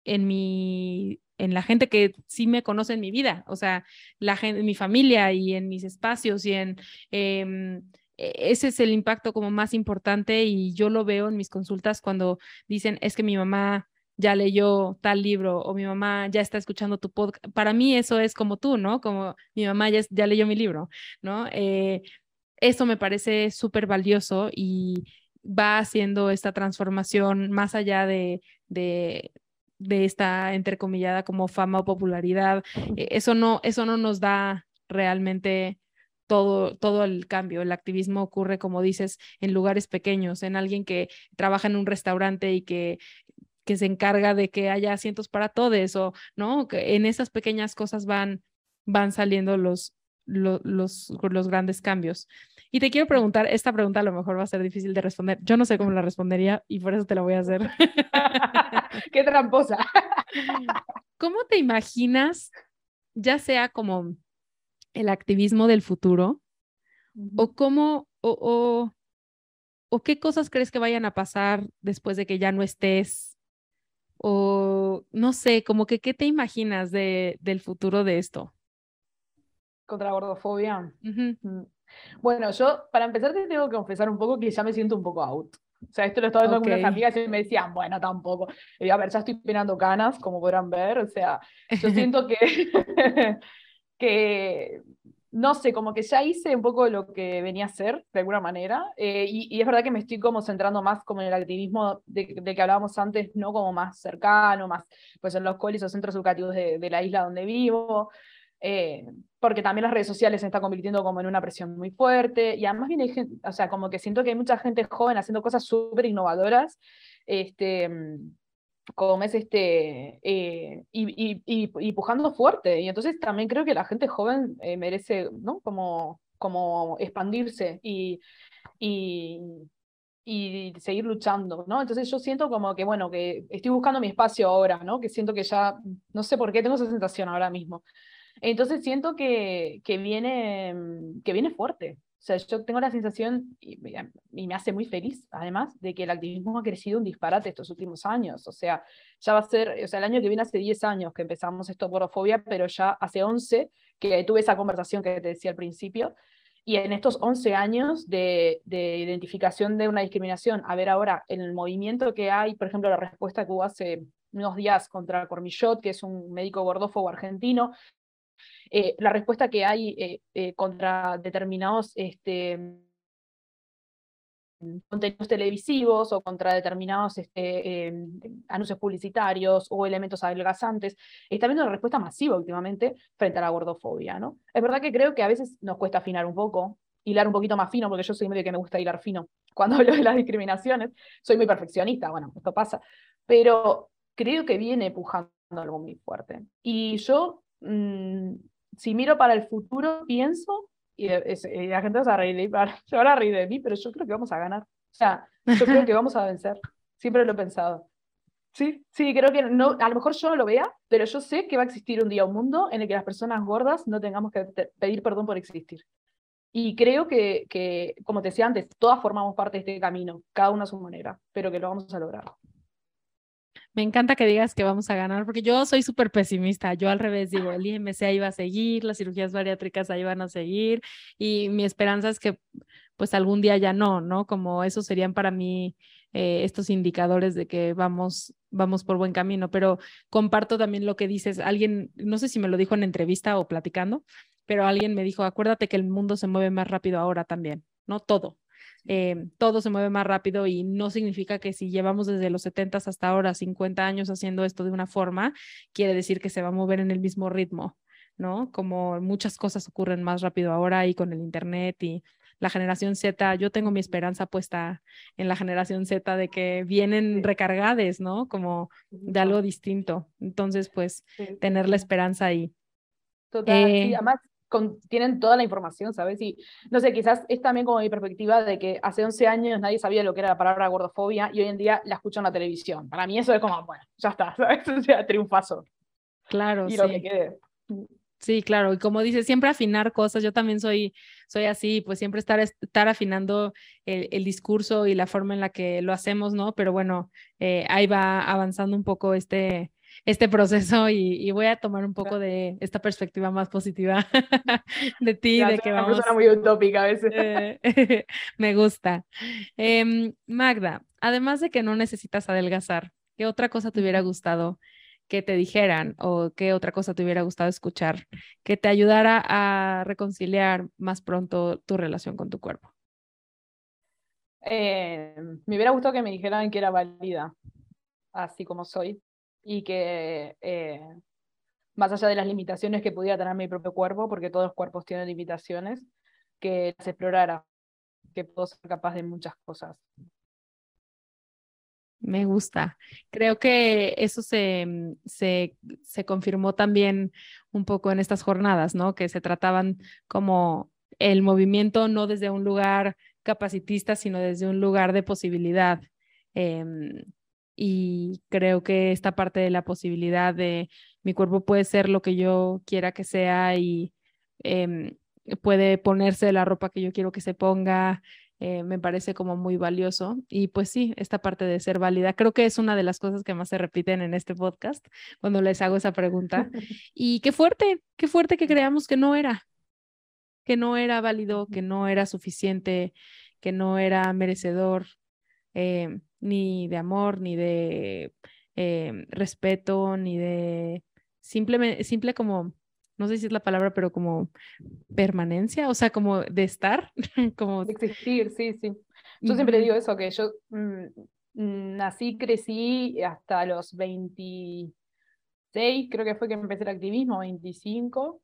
en mi en la gente que sí me conoce en mi vida, o sea, la gente, en mi familia y en mis espacios y en em, e, ese es el impacto como más importante y yo lo veo en mis consultas cuando dicen es que mi mamá ya leyó tal libro o mi mamá ya está escuchando tu podcast. Para mí eso es como tú, ¿no? Como mi mamá ya, ya leyó mi libro, ¿no? Eh, eso me parece súper valioso y va haciendo esta transformación más allá de, de, de esta entrecomillada como fama o popularidad. Eh, eso, no, eso no nos da realmente todo, todo el cambio. El activismo ocurre, como dices, en lugares pequeños, en alguien que trabaja en un restaurante y que que se encarga de que haya asientos para todos o, ¿no? Que en esas pequeñas cosas van, van saliendo los, los, los, grandes cambios. Y te quiero preguntar, esta pregunta a lo mejor va a ser difícil de responder. Yo no sé cómo la respondería y por eso te la voy a hacer. Qué tramposa. ¿Cómo te imaginas, ya sea como el activismo del futuro? ¿O cómo, o, o, qué cosas crees que vayan a pasar después de que ya no estés? O no sé, como que, ¿qué te imaginas de, del futuro de esto? Contra la gordofobia. Bueno, yo para empezar te tengo que confesar un poco que ya me siento un poco out. O sea, esto lo estaba viendo con unas amigas y me decían, bueno, tampoco. Y a ver, ya estoy peinando canas, como podrán ver. O sea, yo siento que, que, no sé, como que ya hice un poco lo que venía a hacer, de alguna manera. Eh, y, es verdad que me estoy como centrando más como en el activismo de, que hablábamos antes, no como más cercano, más pues en los colis o centros educativos de, de la isla donde vivo. Eh, porque también las redes sociales se están convirtiendo como en una presión muy fuerte, y además viene o sea, como que siento que hay mucha gente joven haciendo cosas súper innovadoras, este, como es este, eh, y, y, pujando fuerte, y entonces también creo que la gente joven eh, merece, ¿no? Como, como expandirse y, y, y seguir luchando, ¿no? Entonces yo siento como que, bueno, que estoy buscando mi espacio ahora, ¿no? Que siento que ya, no sé por qué tengo esa sensación ahora mismo. Entonces siento que, que, viene, que viene fuerte. O sea, yo tengo la sensación, y, me hace muy feliz, además, de que el activismo ha crecido un disparate estos últimos años. O sea, ya va a ser, o sea, el año que viene hace 10 años que empezamos esto porofobia, pero ya hace 11 que tuve esa conversación que te decía al principio. Y en estos 11 años de, de, identificación de una discriminación, a ver ahora, en el movimiento que hay, por ejemplo, la respuesta que hubo hace unos días contra Cormillot, que es un médico gordófobo argentino, eh, la respuesta que hay eh, eh, contra determinados este, contenidos televisivos o contra determinados este, anuncios publicitarios o elementos adelgazantes, está habiendo una respuesta masiva últimamente frente a la gordofobia. ¿no? Es verdad que creo que a veces nos cuesta afinar un poco, hilar un poquito más fino, porque yo soy medio que me gusta hilar fino cuando hablo de las discriminaciones, soy muy perfeccionista, bueno, esto pasa, pero creo que viene empujando algo muy fuerte. Y yo mm, si miro para el futuro, pienso, y, la gente va a reír se van a reír de mí, pero yo creo que vamos a ganar. O sea, yo creo que vamos a vencer. Siempre lo he pensado. Sí, sí, creo que no, a lo mejor yo no lo vea, pero yo sé que va a existir un día un mundo en el que las personas gordas no tengamos que pedir perdón por existir. Y creo que, que, como te decía antes, todas formamos parte de este camino, cada una a su manera, pero que lo vamos a lograr. Me encanta que digas que vamos a ganar, porque yo soy súper pesimista. Yo al revés digo, el IMC ahí va a seguir, las cirugías bariátricas ahí van a seguir, y mi esperanza es que pues algún día ya no, ¿no? Como esos serían para mí eh, estos indicadores de que vamos, vamos por buen camino. Pero comparto también lo que dices. Alguien, no sé si me lo dijo en entrevista o platicando, pero alguien me dijo, acuérdate que el mundo se mueve más rápido ahora también, ¿no? Todo. Eh, todo se mueve más rápido y no significa que si llevamos desde los 70 hasta ahora 50 años haciendo esto de una forma, quiere decir que se va a mover en el mismo ritmo, ¿no? Como muchas cosas ocurren más rápido ahora y con el Internet y la generación Z, yo tengo mi esperanza puesta en la generación Z de que vienen recargadas, ¿no? Como de algo distinto. Entonces, pues, tener la esperanza ahí. Total, sí, eh, además tienen toda la información, ¿sabes? Y no sé, quizás es también como mi perspectiva de que hace 11 años nadie sabía lo que era la palabra gordofobia y hoy en día la escucho en la televisión. Para mí eso es como, bueno, ya está, ¿sabes? O sea, triunfazo. Claro, y sí. lo que quede. Sí, claro, y como dices, siempre afinar cosas, yo también soy, soy así, pues siempre estar, estar afinando el, el discurso y la forma en la que lo hacemos, ¿no? Pero bueno, eh, ahí va avanzando un poco este, este proceso y, voy a tomar un poco de esta perspectiva más positiva de ti, de que vamos. Una muy utópica a veces. Eh, me gusta. Em, Magda, además de que no necesitas adelgazar, ¿qué otra cosa te hubiera gustado que te dijeran o qué otra cosa te hubiera gustado escuchar que te ayudara a reconciliar más pronto tu relación con tu cuerpo? Eh, me hubiera gustado que me dijeran que era válida, así como soy, y que eh, más allá de las limitaciones que pudiera tener mi propio cuerpo, porque todos los cuerpos tienen limitaciones, que las explorara, que puedo ser capaz de muchas cosas. Me gusta. Creo que eso se, se, se, confirmó también un poco en estas jornadas, ¿no? Que se trataban como el movimiento no desde un lugar capacitista, sino desde un lugar de posibilidad. Eh, y creo que esta parte de la posibilidad de mi cuerpo puede ser lo que yo quiera que sea y em, puede ponerse la ropa que yo quiero que se ponga, eh, me parece como muy valioso. Y pues sí, esta parte de ser válida, creo que es una de las cosas que más se repiten en este podcast cuando les hago esa pregunta. Y qué fuerte, qué fuerte que creamos que no era, que no era válido, que no era suficiente, que no era merecedor eh, ni de amor, ni de eh, respeto, ni de simplemente, simple como no sé si es la palabra, pero como permanencia, o sea, como de estar, como... De existir, sí, sí. Yo siempre digo eso, que yo mm, mm, nací, crecí hasta los 26, creo que fue que empecé el activismo, 25,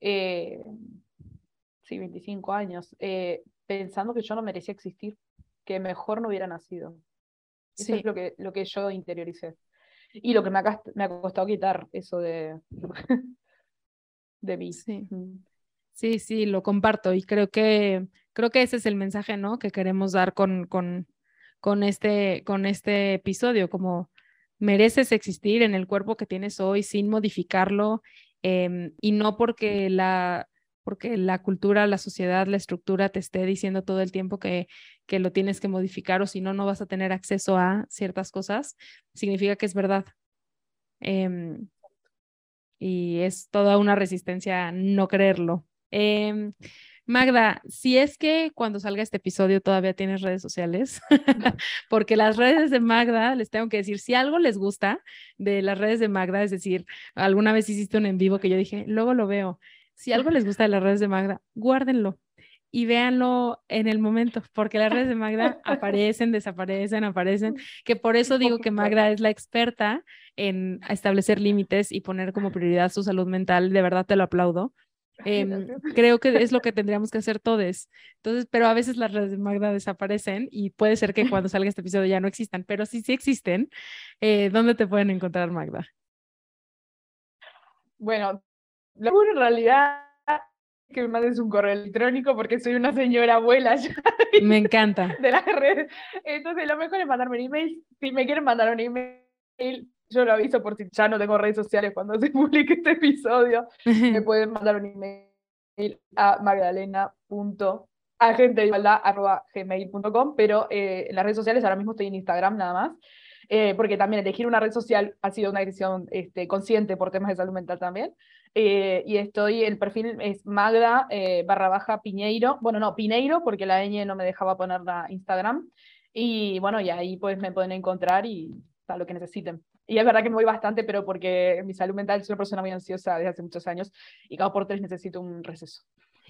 eh, sí, 25 años, eh, pensando que yo no merecía existir, que mejor no hubiera nacido. Eso es lo que, lo que yo interioricé. Y lo que me ha, me ha costado quitar, eso de de mí. Sí. Sí, sí, lo comparto y creo que creo que ese es el mensaje, ¿no? Que queremos dar con, con, con, este, con este episodio, como mereces existir en el cuerpo que tienes hoy sin modificarlo em, y no porque la, porque la cultura, la sociedad, la estructura te esté diciendo todo el tiempo que, que lo tienes que modificar o si no, no vas a tener acceso a ciertas cosas, significa que es verdad. Em, y es toda una resistencia no creerlo. Em, Magda, si es que cuando salga este episodio todavía tienes redes sociales, porque las redes de Magda, les tengo que decir, si algo les gusta de las redes de Magda, es decir, alguna vez hiciste un en vivo que yo dije, luego lo veo, si algo les gusta de las redes de Magda, guárdenlo, y véanlo en el momento, porque las redes de Magda aparecen, desaparecen, aparecen, que por eso digo que Magda es la experta en establecer límites y poner como prioridad su salud mental, de verdad te lo aplaudo. Em, creo que es lo que tendríamos que hacer todos. Entonces, pero a veces las redes de Magda desaparecen y puede ser que cuando salga este episodio ya no existan, pero si sí existen, eh, ¿dónde te pueden encontrar, Magda? Bueno, en realidad que me mandes un correo electrónico porque soy una señora abuela ya. Me encanta. De las redes. Entonces, lo mejor es mandarme un email. Si me quieren mandar un email, yo lo aviso por si ya no tengo redes sociales cuando se publique este episodio. me pueden mandar un email a magdalena.agentedeigualdad.gmail.com, pero eh, en las redes sociales ahora mismo estoy en Instagram nada más. Eh, porque también elegir una red social ha sido una decisión este, consciente por temas de salud mental también. Eh, y estoy, el perfil es Magda eh, barra baja Piñeiro, bueno, no, Pineiro, porque la ñ no me dejaba poner la Instagram. Y bueno, y ahí pues me pueden encontrar y para lo que necesiten. Y es verdad que me voy bastante, pero porque mi salud mental es una persona muy ansiosa desde hace muchos años y cada por tres necesito un receso.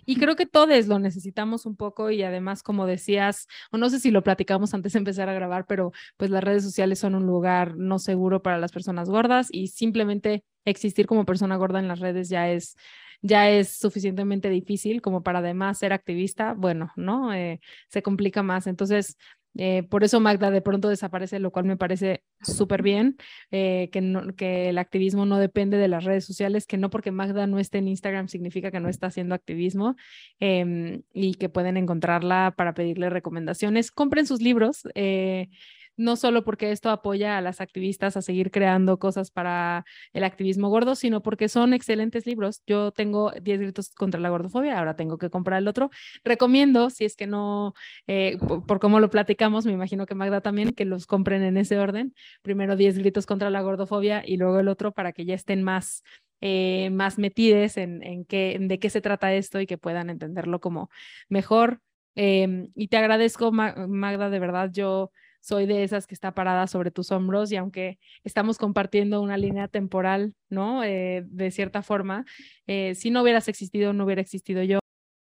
Y creo que todos lo necesitamos un poco y además, como decías, o no sé si lo platicamos antes de empezar a grabar, pero pues las redes sociales son un lugar no seguro para las personas gordas y simplemente existir como persona gorda en las redes ya es ya es suficientemente difícil como para además ser activista, bueno, ¿no? Eh, se complica más. Entonces, eh, por eso Magda de pronto desaparece, lo cual me parece súper bien, eh, que, que el activismo no depende de las redes sociales, que no porque Magda no esté en Instagram significa que no está haciendo activismo em, y que pueden encontrarla para pedirle recomendaciones. Compren sus libros. No solo porque esto apoya a las activistas a seguir creando cosas para el activismo gordo, sino porque son excelentes libros. Yo tengo 10 gritos contra la gordofobia, ahora tengo que comprar el otro. Recomiendo, si es que no, eh, por, cómo lo platicamos, me imagino que Magda también, que los compren en ese orden. Primero 10 gritos contra la gordofobia y luego el otro para que ya estén más eh, más metides en, en, qué, de qué se trata esto y que puedan entenderlo como mejor. Em, y te agradezco, Magda, de verdad, yo soy de esas que está parada sobre tus hombros y aunque estamos compartiendo una línea temporal, ¿no? Eh, de cierta forma, eh, si no hubieras existido, no hubiera existido yo.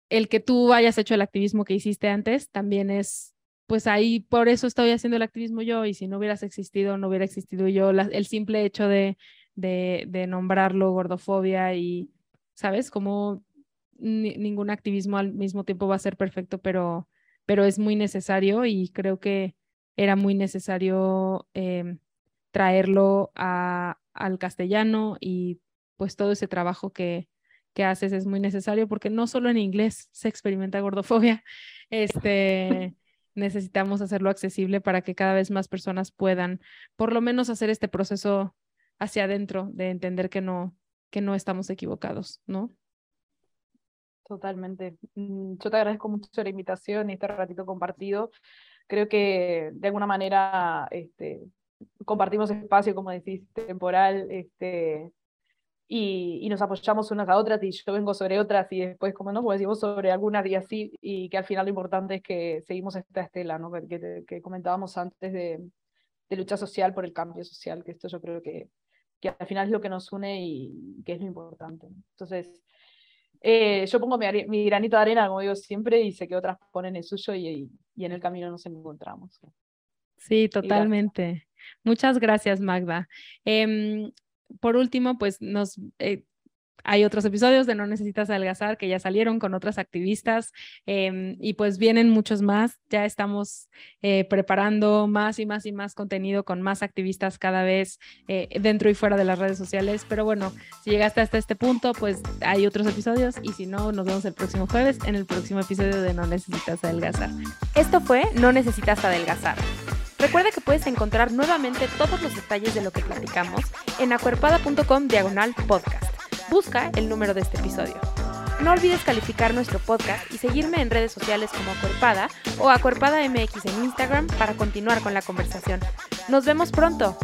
El que tú hayas hecho el activismo que hiciste antes también es, pues ahí por eso estoy haciendo el activismo yo y si no hubieras existido, no hubiera existido yo. el simple hecho de, nombrarlo gordofobia y, ¿sabes? Como ningún activismo al mismo tiempo va a ser perfecto, pero, pero es muy necesario y creo que era muy necesario em, traerlo al castellano y pues todo ese trabajo que, que haces es muy necesario porque no solo en inglés se experimenta gordofobia, este, necesitamos hacerlo accesible para que cada vez más personas puedan por lo menos hacer este proceso hacia adentro de entender que no, que no estamos equivocados, ¿no? Totalmente. Mm, yo te agradezco mucho la invitación y este ratito compartido. Creo que de alguna manera este, compartimos espacio, como decís, temporal, este, y, y, nos apoyamos unas a otras, y yo vengo sobre otras, y después, como no, pues decimos sobre algunas y así, y que al final lo importante es que seguimos esta estela, ¿no? que, que comentábamos antes de, de, lucha social por el cambio social, que esto yo creo que, que al final es lo que nos une y que es lo importante. Entonces, eh, yo pongo mi, mi, granito de arena, como digo siempre, y sé que otras ponen el suyo y, y en el camino nos encontramos. Sí, totalmente. Muchas gracias, Magda. Eh, por último, pues nos eh, hay otros episodios de No Necesitas Adelgazar que ya salieron con otras activistas eh, y pues vienen muchos más. Ya estamos eh, preparando más y más y más contenido con más activistas cada vez eh, dentro y fuera de las redes sociales. Pero bueno, si llegaste hasta este punto, pues hay otros episodios y si no, nos vemos el próximo jueves en el próximo episodio de No Necesitas Adelgazar. Esto fue No Necesitas Adelgazar. Recuerda que puedes encontrar nuevamente todos los detalles de lo que platicamos en acuerpada.com diagonal podcast. Busca el número de este episodio. No olvides calificar nuestro podcast y seguirme en redes sociales como Acuerpada o Acuerpada MX en Instagram para continuar con la conversación. Nos vemos pronto.